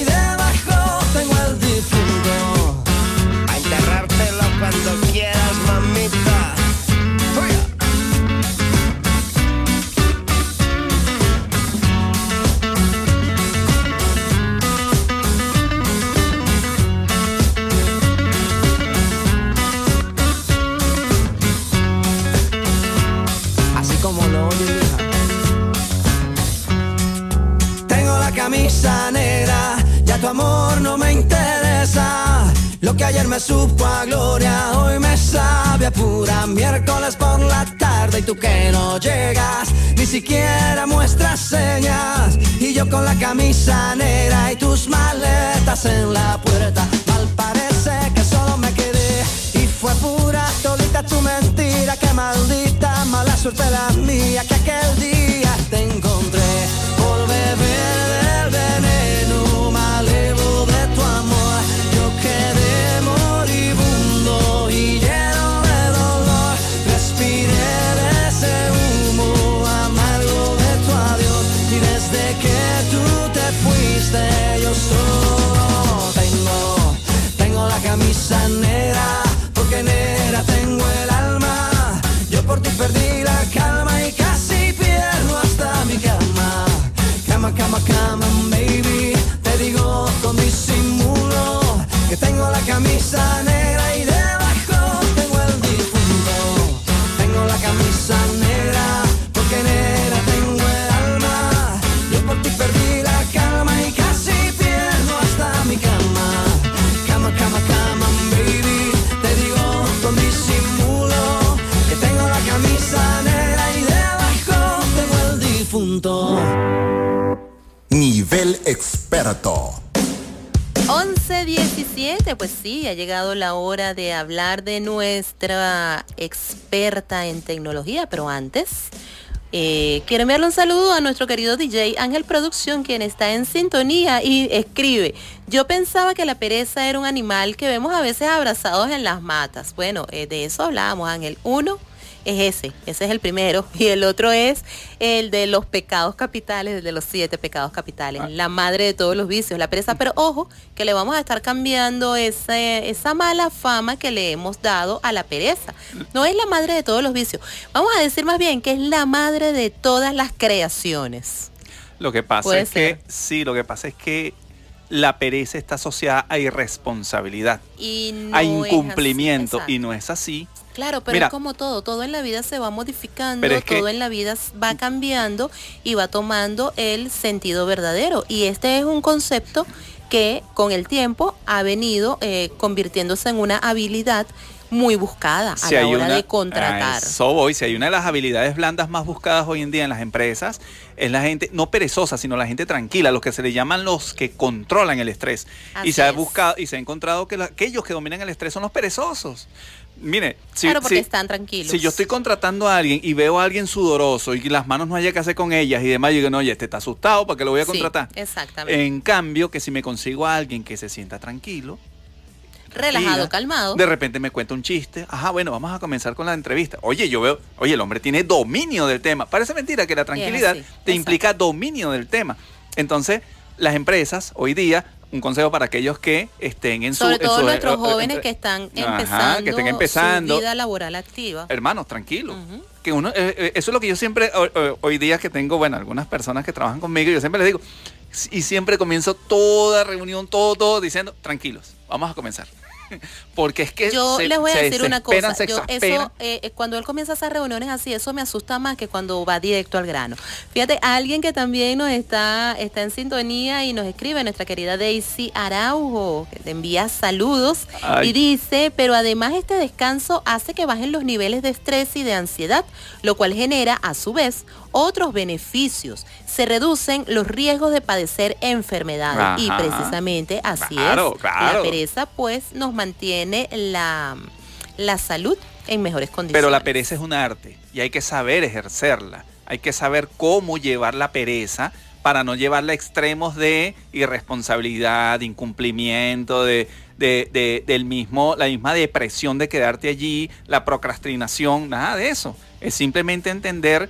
Lo que ayer me supo a gloria, hoy me sabe a pura miércoles por la tarde y tú que no llegas, ni siquiera muestras señas. Y yo con la camisa negra y tus maletas en la puerta. Mal parece que solo me quedé y fue pura todita tu mentira. Que maldita mala suerte la mía que aquel día te encontré por beber fuiste yo solo tengo, tengo la camisa negra porque negra tengo el alma. Yo por ti perdí la calma y casi pierdo hasta mi cama. Cama, cama, cama, baby. Te digo con disimulo que tengo la camisa negra y experto. 11.17, pues sí, ha llegado la hora de hablar de nuestra experta en tecnología, pero antes eh, quiero enviarle un saludo a nuestro querido DJ Ángel Producción, quien está en sintonía y escribe, yo pensaba que la pereza era un animal que vemos a veces abrazados en las matas. Bueno, eh, de eso hablábamos, Ángel. Uno es ese, ese es el primero, y el otro es el de los pecados capitales, el de los siete pecados capitales, la madre de todos los vicios, la pereza, pero ojo, que le vamos a estar cambiando ese, esa mala fama que le hemos dado a la pereza. No es la madre de todos los vicios, vamos a decir más bien que es la madre de todas las creaciones. Lo que pasa es ser. que, sí, lo que pasa es que la pereza está asociada a irresponsabilidad, Y no a así, incumplimiento, y no es así. Claro, pero Mira. es como todo, todo en la vida se va modificando, Pero es que- todo en la vida va cambiando y va tomando el sentido verdadero. Y este es un concepto que con el tiempo ha venido eh, convirtiéndose en una habilidad muy buscada a Si la hora una- de contratar. Eso voy. Si hay una de las habilidades blandas más buscadas hoy en día en las empresas, es la gente, no perezosa, sino la gente tranquila, los que se le llaman los que controlan el estrés. y se ha buscado y se ha encontrado que la- aquellos que dominan el estrés son los perezosos. Mire, si, claro, porque si- están tranquilos. si yo estoy contratando a alguien y veo a alguien sudoroso y las manos no haya que hacer con ellas y demás, yo digo, no, oye, este está asustado, ¿para qué lo voy a Sí, contratar? exactamente. En cambio, que si me consigo a alguien que se sienta tranquilo, Relajado, calmado. De repente me cuenta un chiste. Ajá, bueno, vamos a comenzar con la entrevista. Oye, yo veo, oye, el hombre tiene dominio del tema. Parece mentira que la tranquilidad así, te exacto. implica dominio del tema. Entonces, las empresas hoy día, un consejo para aquellos que estén en su... Sobre todo su- nuestros eh, jóvenes que están ajá, empezando, que estén empezando. su vida laboral activa. Hermanos, tranquilo. Que uno, eh, eh, eso es lo que yo siempre, ho- ho- hoy día que tengo, bueno, algunas personas que trabajan conmigo, yo siempre les digo, y siempre comienzo toda reunión, todo, todo, diciendo, tranquilos, vamos a comenzar. Porque es que Yo se- les voy a decir una cosa. Yo, eso, eh, eh, cuando él comienza esas reuniones así, eso me asusta más que cuando va directo al grano. Fíjate, alguien que también nos está, está en sintonía y nos escribe, nuestra querida Daisy Araujo, que te envía saludos Ay. y dice, pero además este descanso hace que bajen los niveles de estrés y de ansiedad, lo cual genera a su vez otros beneficios. Se reducen los riesgos de padecer enfermedades y precisamente así Claro, es. claro. La pereza pues nos mantiene la, la salud en mejores condiciones. Pero la pereza es un arte y hay que saber ejercerla. Hay que saber cómo llevar la pereza para no llevarla a extremos de irresponsabilidad, de incumplimiento, de, de- de- del mismo, la misma depresión de quedarte allí, la procrastinación, nada de eso. Es simplemente entender,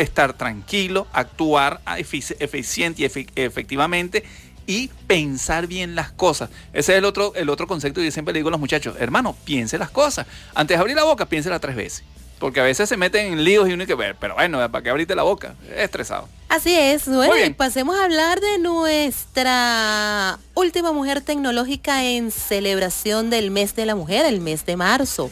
estar tranquilo, actuar efici- eficiente y efectivamente y pensar bien las cosas. Ese es el otro, el otro concepto que yo siempre le digo a los muchachos, hermano, piense las cosas. Antes de abrir la boca, piénsela tres veces. Porque a veces se meten en líos y uno hay que ver, pero bueno, ¿para qué abriste la boca? Estresado. Así es, bueno, Muy bien. y pasemos a hablar de nuestra última mujer tecnológica en celebración del mes de la mujer, el mes de marzo.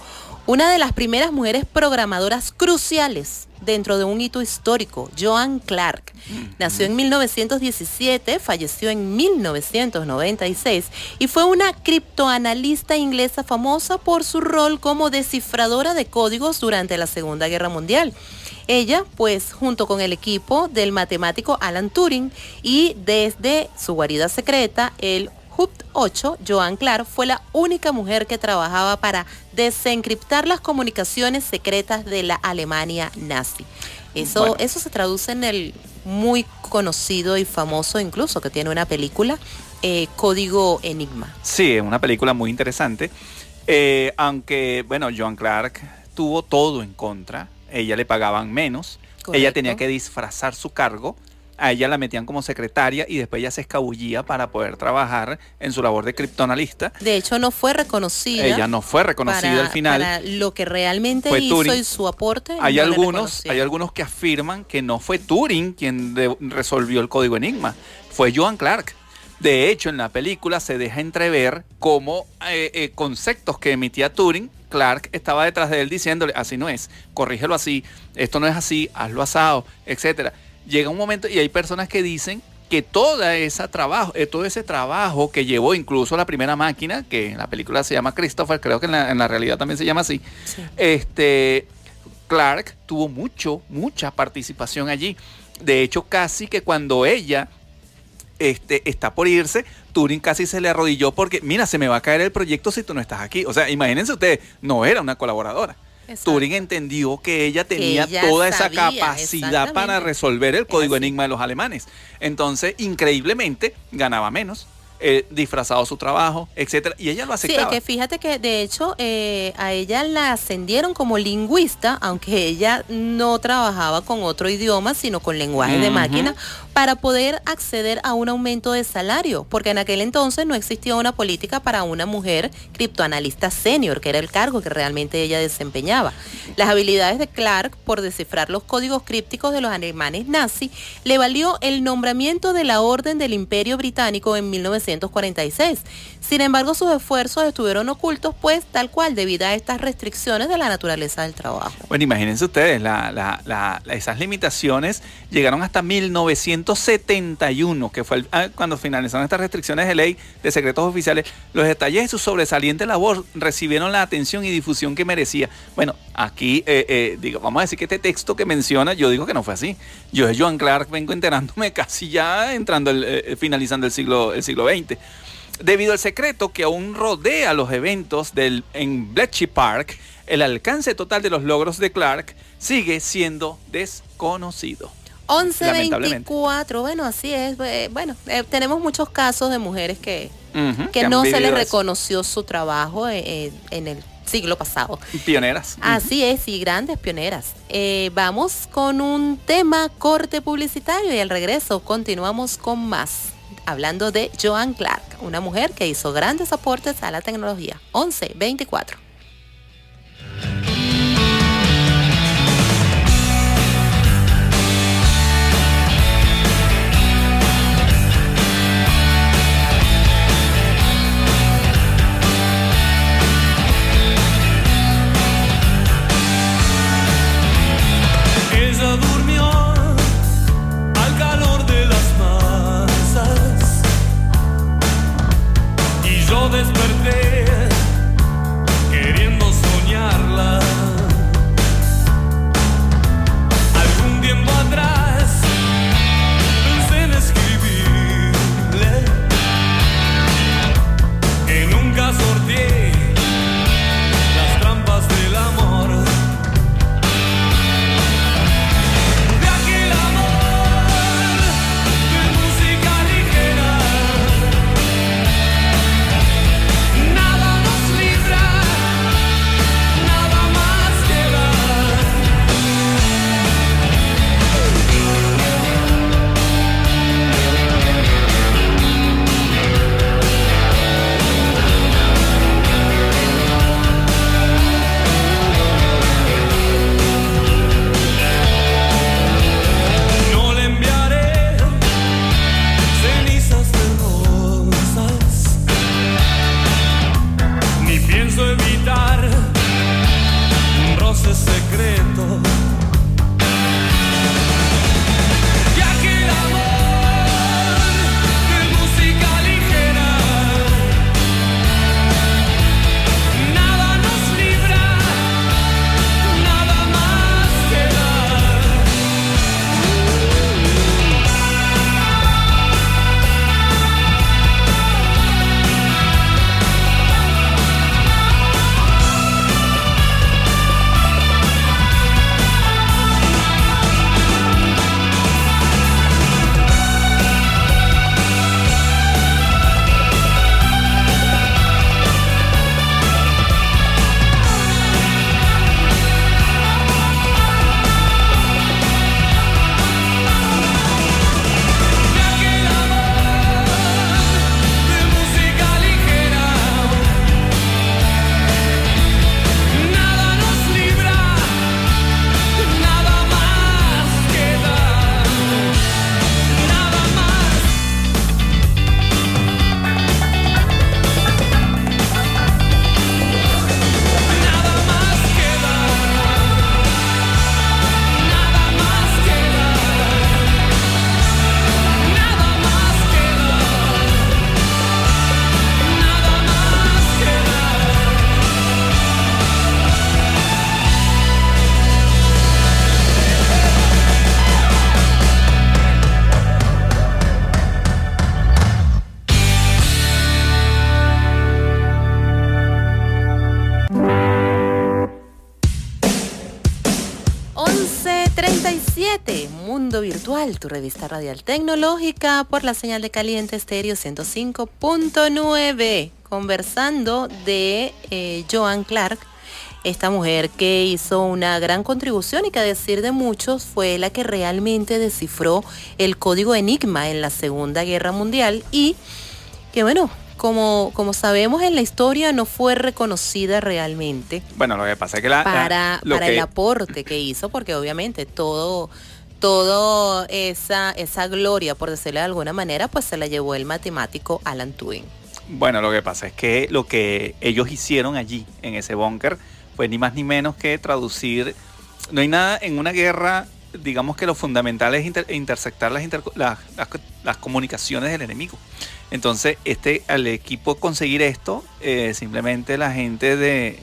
Una de las primeras mujeres programadoras cruciales dentro de un hito histórico, Joan Clark. Nació en 1917, falleció en 1996 y fue una criptoanalista inglesa famosa por su rol como descifradora de códigos durante la Segunda Guerra Mundial. Ella, pues, junto con el equipo del matemático Alan Turing y desde su guarida secreta, el HUP 8, Joan Clark fue la única mujer que trabajaba para desencriptar las comunicaciones secretas de la Alemania nazi. Eso, eso se traduce en el muy conocido y famoso incluso, que tiene una película, eh, Código Enigma. Sí, es una película muy interesante. Eh, aunque, bueno, Joan Clark tuvo todo en contra. Ella le pagaban menos. Ella tenía que disfrazar su cargo a ella la metían como secretaria y después ella se escabullía para poder trabajar en su labor de criptoanalista. De hecho, no fue reconocida. Ella no fue reconocida al final. Para lo que realmente hizo y su aporte. Hay, algunos, hay algunos que afirman que no fue Turing quien resolvió el código Enigma, fue Joan Clark. De hecho, en la película se deja entrever cómo eh, eh, conceptos que emitía Turing Clark estaba detrás de él diciéndole, así no es, corrígelo así, esto no es así, hazlo asado, etcétera llega un momento y hay personas que dicen que toda esa trabajo, eh, todo ese trabajo que llevó incluso la primera máquina, que en la película se llama Christopher, creo que en la, realidad también se llama así, este Clark tuvo mucho, mucha participación allí. De hecho, casi que cuando ella este, está por irse, Turing casi se le arrodilló porque, mira, se me va a caer el proyecto si tú no estás aquí. O sea, imagínense ustedes, no era una colaboradora. Turing entendió que ella tenía toda esa capacidad para resolver el código enigma de los alemanes. Entonces, increíblemente, ganaba menos. Eh, disfrazado su trabajo, etcétera, y ella lo aceptaba. Sí, es que fíjate que de hecho eh, a ella la ascendieron como lingüista, aunque ella no trabajaba con otro idioma, sino con lenguaje de máquina, para poder acceder a un aumento de salario, porque en aquel entonces no existía una política para una mujer criptoanalista senior, que era el cargo que realmente ella desempeñaba. Las habilidades de Clark por descifrar los códigos crípticos de los alemanes nazis le valió el nombramiento de la Orden del Imperio Británico en 1946. Sin embargo, sus esfuerzos estuvieron ocultos, pues tal cual, debido a estas restricciones de la naturaleza del trabajo. Bueno, imagínense ustedes, esas limitaciones llegaron hasta 1900 1971, que fue ah, cuando finalizaron estas restricciones de ley de secretos oficiales, los detalles de su sobresaliente labor recibieron la atención y difusión que merecía. Bueno, aquí eh, eh, digo, vamos a decir que este texto que menciona, yo digo que no fue así. Yo de Joan Clark vengo enterándome casi ya entrando, eh, finalizando el siglo, el siglo XX. Debido al secreto que aún rodea los eventos del, en Bletchley Park, el alcance total de los logros de Clark sigue siendo desconocido. 1124, bueno, así es. Eh, bueno, eh, tenemos muchos casos de mujeres que, que, no se les reconoció su trabajo eh, en el siglo pasado. Pioneras. Así es, y grandes pioneras. vamos con un tema corte publicitario y al regreso continuamos con más. Hablando de Joan Clark, una mujer que hizo grandes aportes a la tecnología. 1124. Virtual, tu revista radial tecnológica por la señal de caliente estéreo 105.9, conversando de eh, Joan Clark, esta mujer que hizo una gran contribución y que a decir de muchos fue la que realmente descifró el código Enigma en la Segunda Guerra Mundial y que bueno, como, como sabemos en la historia, no fue reconocida realmente. Bueno, lo que pasa es que la, para, para el aporte que hizo, porque obviamente todo, todo esa, esa gloria, por decirlo de alguna manera, pues se la llevó el matemático Alan Turing. Bueno, lo que pasa es que lo que ellos hicieron allí, en ese búnker, fue ni más ni menos que traducir. No hay nada en una guerra, digamos que lo fundamental es interceptar las, las, las comunicaciones del enemigo. Entonces, este, al equipo conseguir esto, eh, simplemente la gente de,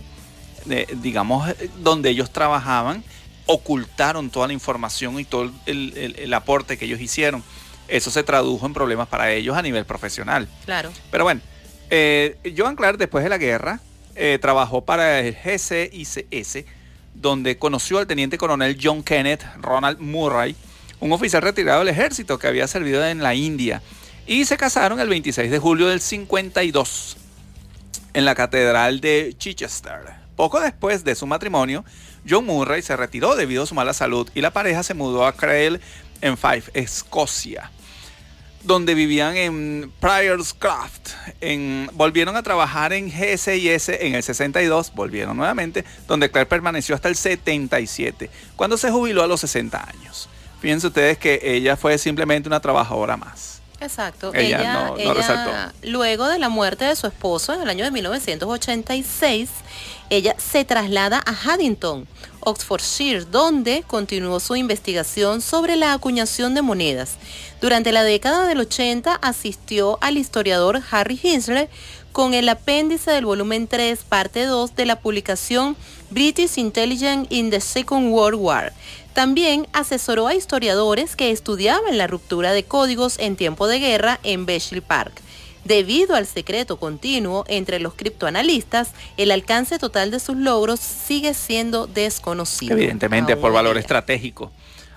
digamos, donde ellos trabajaban, ocultaron toda la información y todo el, aporte que ellos hicieron. Eso se tradujo en problemas para ellos a nivel profesional. Claro. Pero bueno, eh, Joan Clark, después de la guerra, eh, trabajó para el GCICS, donde conoció al teniente coronel John Kenneth Ronald Murray, un oficial retirado del ejército que había servido en la India y se casaron el 26 de julio del 52 en la Catedral de Chichester. Poco después de su matrimonio, John Murray se retiró debido a su mala salud y la pareja se mudó a Crail en Fife, Escocia, donde vivían en Priorscraft. En, volvieron a trabajar en GSIS en el 62, volvieron nuevamente, donde Claire permaneció hasta el 77, cuando se jubiló a los 60 años. Fíjense ustedes que ella fue simplemente una trabajadora más. Exacto. Ella, ella, luego de la muerte de su esposo en el año de 1986, ella se traslada a Haddington, Oxfordshire, donde continuó su investigación sobre la acuñación de monedas. Durante la década del 80 asistió al historiador Harry Hinsler con el apéndice del volumen 3, parte 2 de la publicación British Intelligence in the Second World War también asesoró a historiadores que estudiaban la ruptura de códigos en tiempo de guerra en Bletchley Park. Debido al secreto continuo entre los criptoanalistas, el alcance total de sus logros sigue siendo desconocido. Evidentemente, por valor estratégico.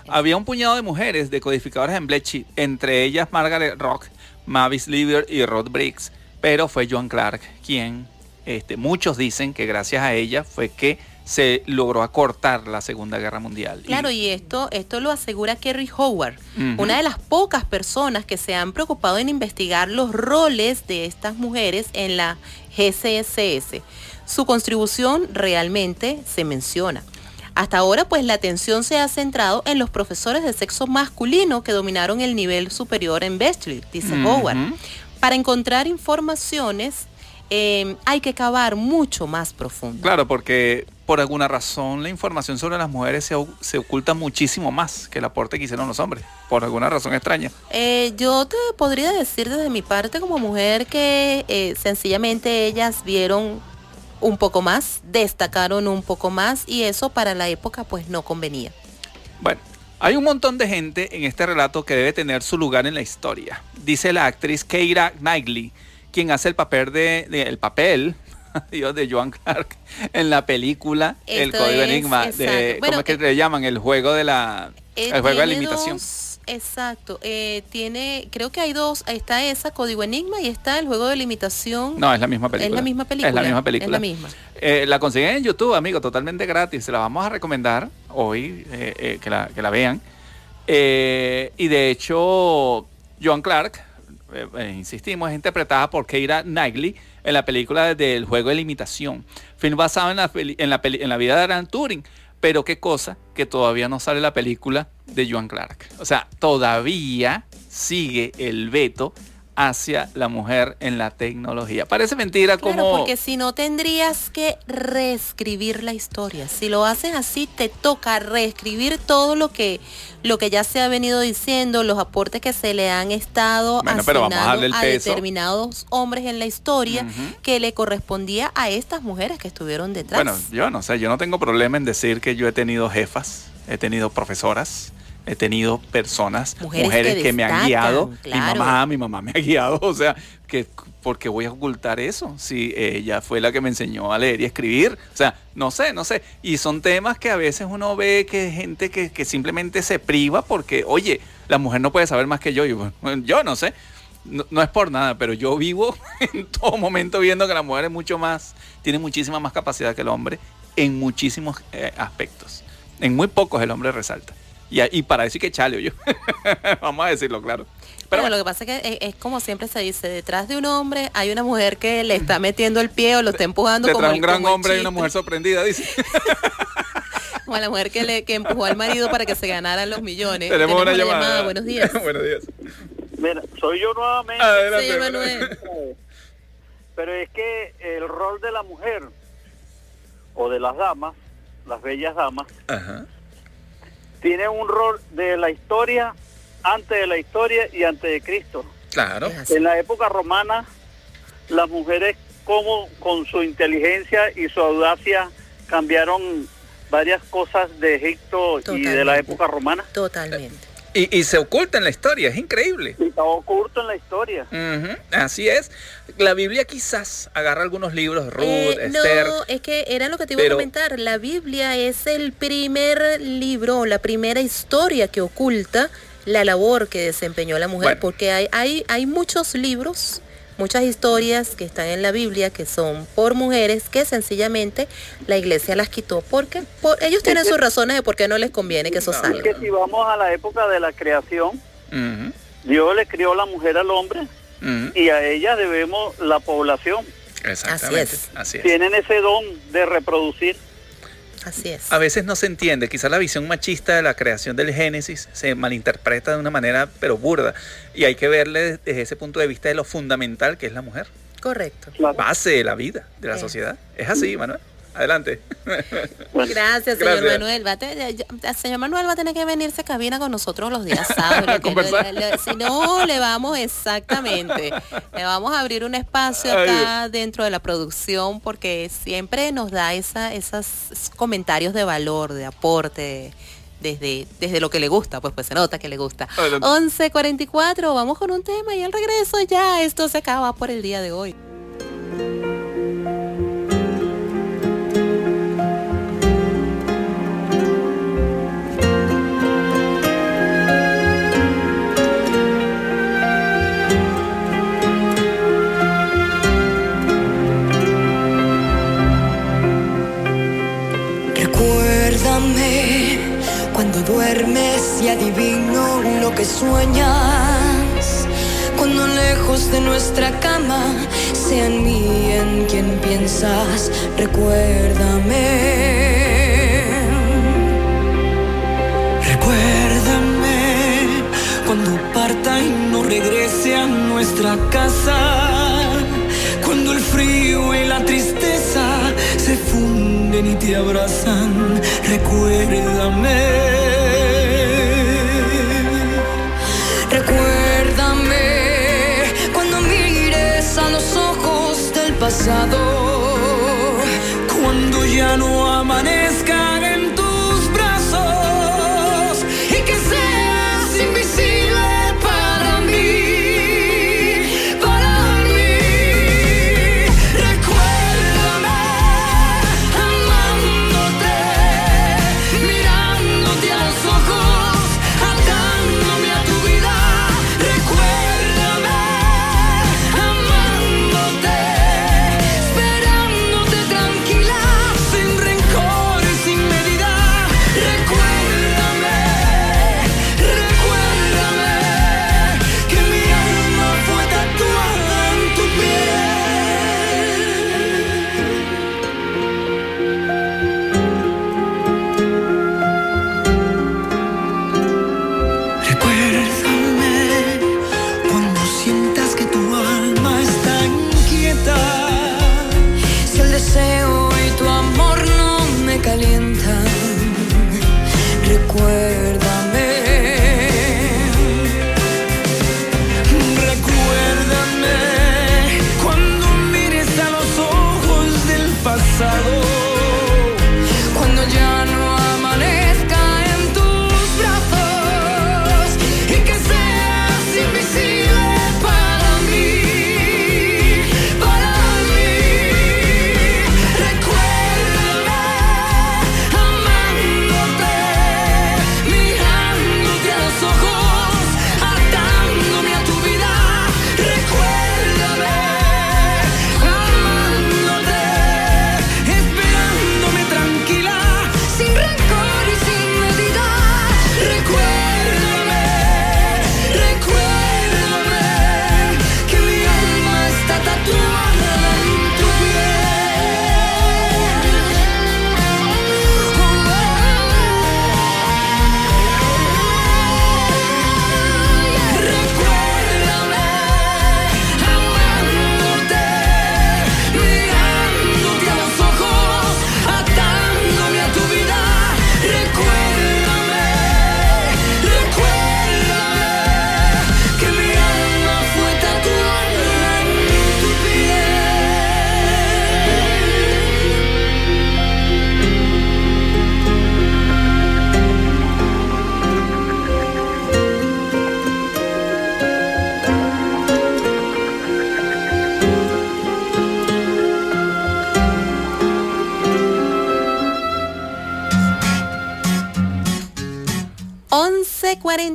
Había un puñado de mujeres decodificadoras en Bletchley, entre ellas Margaret Rock, Mavis Lieber y Rod Briggs, pero fue Joan Clark quien, este, muchos dicen que gracias a ella fue que se logró acortar la Segunda Guerra Mundial. Claro, y, esto, esto lo asegura Kerry Howard, una de las pocas personas que se han preocupado en investigar los roles de estas mujeres en la GCSS. Su contribución realmente se menciona. Hasta ahora, pues la atención se ha centrado en los profesores de sexo masculino que dominaron el nivel superior en Bletchley, dice Howard. Para encontrar informaciones eh, hay que cavar mucho más profundo. Claro, porque por alguna razón la información sobre las mujeres se, oculta muchísimo más que el aporte que hicieron los hombres, por alguna razón extraña. Eh, yo te podría decir desde mi parte como mujer que eh, sencillamente ellas vieron un poco más, destacaron un poco más y eso para la época pues no convenía. Bueno, hay un montón de gente en este relato que debe tener su lugar en la historia, dice la actriz Keira Knightley, quien hace el papel de el papel Dios, de Joan Clark en la película El Código Enigma. De, ¿Cómo es que le llaman? El juego de la... Eh, el juego de limitación. exacto. Eh, tiene, creo que hay dos. Está esa, Código Enigma, y está el juego de limitación. No, es la misma película. Es la misma película. Es la misma película. la misma. Eh, la consiguen en YouTube, amigo, totalmente gratis. Se la vamos a recomendar hoy, que, la, que la vean. y de hecho, Joan Clark, insistimos, es interpretada por Keira Knightley en la película del juego de limitación. Film basado en la, en la, en la vida de Alan Turing. Pero qué cosa que todavía no sale la película de Joan Clark. O sea, todavía sigue el veto hacia la mujer en la tecnología. Parece mentira como... porque si no tendrías que reescribir la historia. Si lo haces así, te toca reescribir todo lo que, lo que ya se ha venido diciendo, los aportes que se le han estado asignando a, determinados hombres en la historia que le correspondía a estas mujeres que estuvieron detrás. Bueno, yo no sé, yo no tengo problema en decir que yo he tenido jefas, he tenido profesoras, He tenido personas, mujeres, que, me han guiado. Mi mamá, mi mamá me ha guiado. O sea, que porque voy a ocultar eso? Si ella fue la que me enseñó a leer y escribir. O sea, no sé, no sé. Y son temas que a veces uno ve que gente que, que simplemente se priva porque, oye, la mujer no puede saber más que yo. Y bueno, yo no sé. No, es por nada, pero yo vivo en todo momento viendo que la mujer es mucho más, tiene muchísima más capacidad que el hombre en muchísimos eh, aspectos. En muy pocos el hombre resalta. Y, y para decir que chale yo. Vamos a decirlo claro. Pero lo que pasa es que es, como siempre se dice, detrás de un hombre hay una mujer que le está metiendo el pie o lo está empujando. Detrás de un gran hombre hay una mujer sorprendida, dice. como la mujer que, le, que empujó al marido para que se ganaran los millones. Tenemos, una, llamada. Buenos días. Buenos días. Mira, soy yo nuevamente. Adelante, Manuel. Pero es que el rol de la mujer o de las damas, las bellas damas, tiene un rol de la historia antes de la historia y antes de Cristo. Claro. En la época romana, las mujeres como con su inteligencia y su audacia cambiaron varias cosas de Egipto y de la época romana. Totalmente. Y, se oculta en la historia, es increíble. Y está oculto en la historia. así es. La Biblia quizás agarra algunos libros, Ruth, eh, No, es que era lo que te iba a comentar. La Biblia es el primer libro, la primera historia que oculta la labor que desempeñó la mujer, porque hay, hay, hay muchos libros, muchas historias que están en la Biblia que son por mujeres que sencillamente la iglesia las quitó porque ellos tienen sus razones de por qué no les conviene que eso salga. Que si vamos a la época de la creación, Dios le crió la mujer al hombre y a ella debemos la población. Exactamente. Así es. Tienen ese don de reproducir. Así es. A veces no se entiende, quizás la visión machista de la creación del Génesis se malinterpreta de una manera pero burda y hay que verle desde ese punto de vista de lo fundamental que es la mujer. Correcto. La base de la vida, de la sociedad. Es así, Manuel. Adelante. Gracias, señor Manuel. señor Manuel va a tener que venirse a cabina con nosotros los días sábados. si no, le vamos exactamente. Le vamos a abrir un espacio acá dentro de la producción porque siempre nos da esa, esos comentarios de valor, de aporte desde, desde lo que le gusta, pues pues se nota que le gusta. 11.44, vamos con un tema y al regreso ya esto se acaba por el día de hoy. Duermes y adivino lo que sueñas. Cuando lejos de nuestra cama, sea mí en quien piensas, recuérdame. Recuérdame cuando parta y no regrese a nuestra casa. Cuando el frío y la tristeza se funden y te abrazan. Recuérdame pasado, cuando ya no amanezca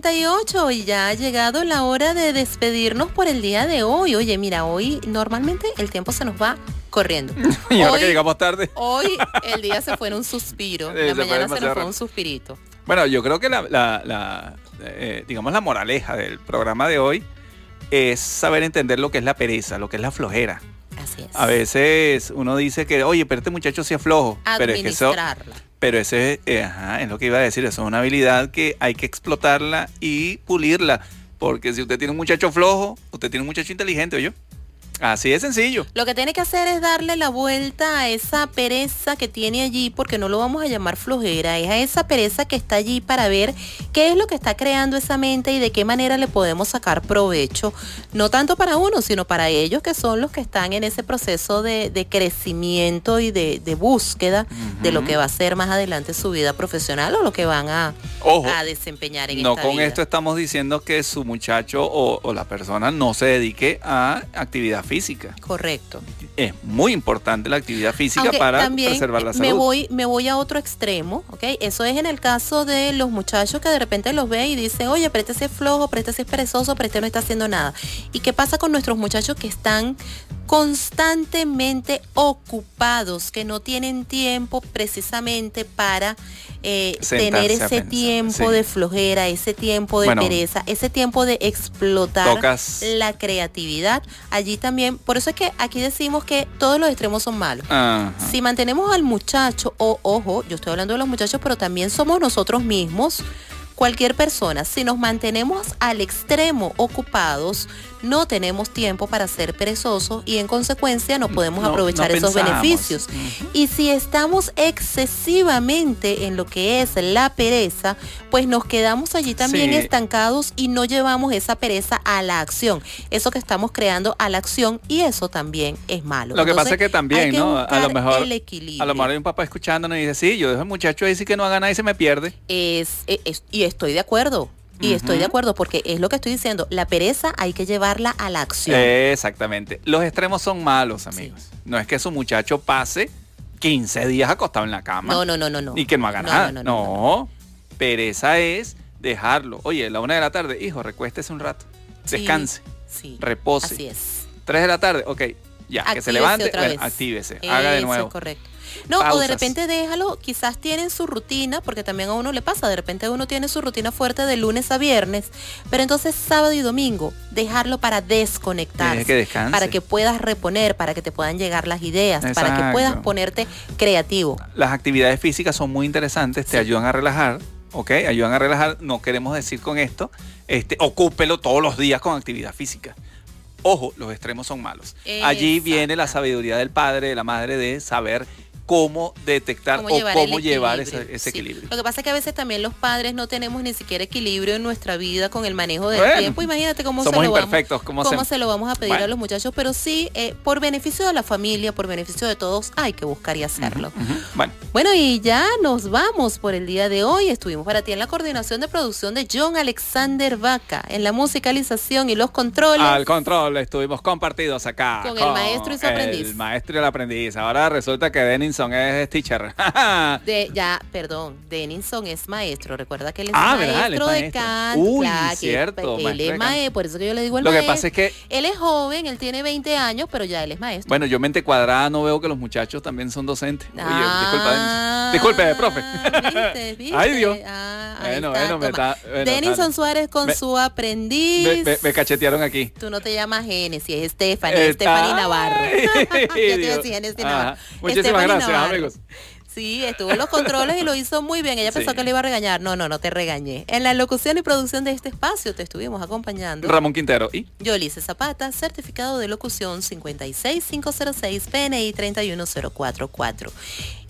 48 y ya ha llegado la hora de despedirnos por el día de hoy. Oye, mira, hoy normalmente el tiempo se nos va corriendo. y ahora que llegamos tarde. Hoy el día se fue en un suspiro. la mañana se nos fue un suspirito. Bueno, yo creo que la, eh, digamos, la moraleja del programa de hoy es saber entender lo que es la pereza, lo que es la flojera. Así es. A veces uno dice que, oye, pero este muchacho sí es flojo. Pero es que eso, pero ese eh, es lo que iba a decir, eso es una habilidad que hay que explotarla y pulirla. Porque si usted tiene un muchacho flojo, usted tiene un muchacho inteligente, ¿oye? Así de sencillo. Lo que tiene que hacer es darle la vuelta a esa pereza que tiene allí, porque no lo vamos a llamar flojera, es a esa pereza que está allí para ver qué es lo que está creando esa mente y de qué manera le podemos sacar provecho, no tanto para uno, sino para ellos que son los que están en ese proceso de, crecimiento y de, búsqueda de lo que va a ser más adelante su vida profesional o lo que van a, a desempeñar en no con esto estamos diciendo que su muchacho o, o la persona no se dedique a actividad física física. Correcto. Es muy importante la actividad física para preservar la salud. Me voy, me voy a otro extremo, ¿ok? Eso es en el caso de los muchachos que de repente los ve y dicen, oye, pero este es flojo, pero este es perezoso, pero este no está haciendo nada. ¿Y qué pasa con nuestros muchachos que están constantemente ocupados, que no tienen tiempo precisamente para eh, tener ese tiempo de flojera, ese tiempo de pereza, ese tiempo de explotar la creatividad. Allí también, por eso es que aquí decimos que todos los extremos son malos. Si mantenemos al muchacho, o ojo, yo estoy hablando de los muchachos, pero también somos nosotros mismos cualquier persona, si nos mantenemos al extremo ocupados, no tenemos tiempo para ser perezosos y en consecuencia no podemos aprovechar esos beneficios. Y si estamos excesivamente en lo que es la pereza, pues nos quedamos allí también estancados y no llevamos esa pereza a la acción. Eso que estamos creando a la acción y eso también es malo. Lo que pasa es que también, ¿no? A lo mejor a lo mejor hay un papá escuchándonos y dice, sí, yo dejo al muchacho ahí sí que no haga nada y se me pierde. Es, es y estoy de acuerdo. Y estoy de acuerdo porque es lo que estoy diciendo, la pereza hay que llevarla a la acción. Exactamente. Los extremos son malos, amigos. No es que su muchacho pase 15 días acostado en la cama. No, no, no, no. no. Y que no haga nada. No, pereza es dejarlo. Oye, a la una de la tarde, hijo, recuéstese un rato. Descanse. Sí. Repose. Así es. Tres de la tarde, ok. Ya, que se levante, actívese, haga de nuevo. correcto. No, o de repente déjalo, quizás tienen su rutina, porque también a uno le pasa, de repente uno tiene su rutina fuerte de lunes a viernes, pero entonces sábado y domingo, dejarlo para desconectar, para que puedas reponer, para que te puedan llegar las ideas, para que puedas ponerte creativo. Las actividades físicas son muy interesantes, te ayudan a relajar, ¿ok? Ayudan a relajar, no queremos decir con esto, este, ocúpelo todos los días con actividad física. Ojo, los extremos son malos. Allí viene la sabiduría del padre, de la madre, de saber cómo detectar o cómo llevar ese, equilibrio. Lo que pasa es que a veces también los padres no tenemos ni siquiera equilibrio en nuestra vida con el manejo del tiempo. Imagínate cómo, se lo, vamos, cómo, se... lo vamos a pedir a los muchachos, pero sí, eh, por beneficio de la familia, por beneficio de todos, hay que buscar y hacerlo. bueno. bueno, y ya nos vamos por el día de hoy. Estuvimos para ti en la coordinación de producción de John Alexander Vaca, en la musicalización y los controles. Al control estuvimos compartidos acá. Con, el maestro y su aprendiz. El maestro y el aprendiz. Ahora resulta que Denis es teacher. de, ya, perdón, Denison es maestro. Recuerda que él es ah, maestro, de Kant. Uy, cierto. él es maestro, por eso que yo le digo el Lo que pasa es que... Él es joven, él tiene 20 años, pero ya él es maestro. Bueno, yo mente cuadrada no veo que los muchachos también son docentes. Oye, ah, disculpa, profe. ¿viste, viste? Ay, Dios. Ah, bueno, bueno, me está... Denison Suárez con su aprendiz. Me, cachetearon aquí. Tú no te llamas Genesis, es Stephanie, Stephanie Navarro. yo te Navarro. Muchísimas gracias. Sí, estuvo en los controles y lo hizo muy bien. Ella pensó que le iba a regañar. No, no, no te regañé. En la locución y producción de este espacio te estuvimos acompañando. Ramón Quintero y Yolice Zapata, certificado de locución 56506 PNI 31044.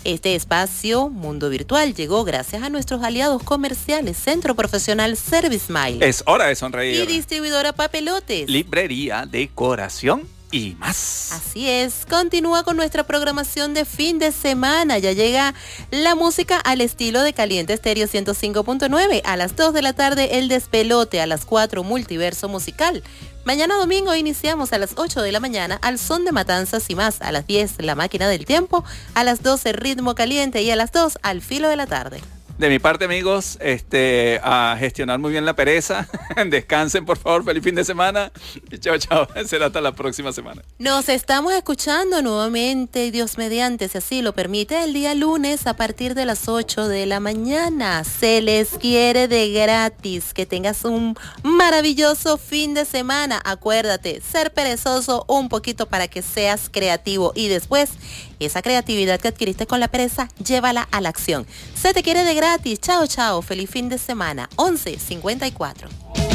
Este espacio Mundo Virtual llegó gracias a nuestros aliados comerciales Centro Profesional Service Mile. Es hora de sonreír. Y distribuidora Papelotes. Librería Decoración y más. Así es, continúa con nuestra programación de fin de semana. Ya llega la música al estilo de Caliente Estéreo 105.9. A las 2 de la tarde el despelote, a las 4 multiverso musical. Mañana domingo iniciamos a las 8 de la mañana al son de matanzas y más. A las 10 la máquina del tiempo, a las 12 ritmo caliente y a las 2 al filo de la tarde. De mi parte, amigos, este, a gestionar muy bien la pereza. Descansen, por favor. Feliz fin de semana. Chao, chao. Será hasta la próxima semana. Nos estamos escuchando nuevamente, Dios mediante, si así lo permite, el día lunes a partir de las 8 de la mañana. Se les quiere de gratis. Que tengas un maravilloso fin de semana. Acuérdate, ser perezoso un poquito para que seas creativo y después esa creatividad que adquiriste con la pereza, llévala a la acción. Se te quiere de gratis. Chao, chao. Feliz fin de semana. 11.54.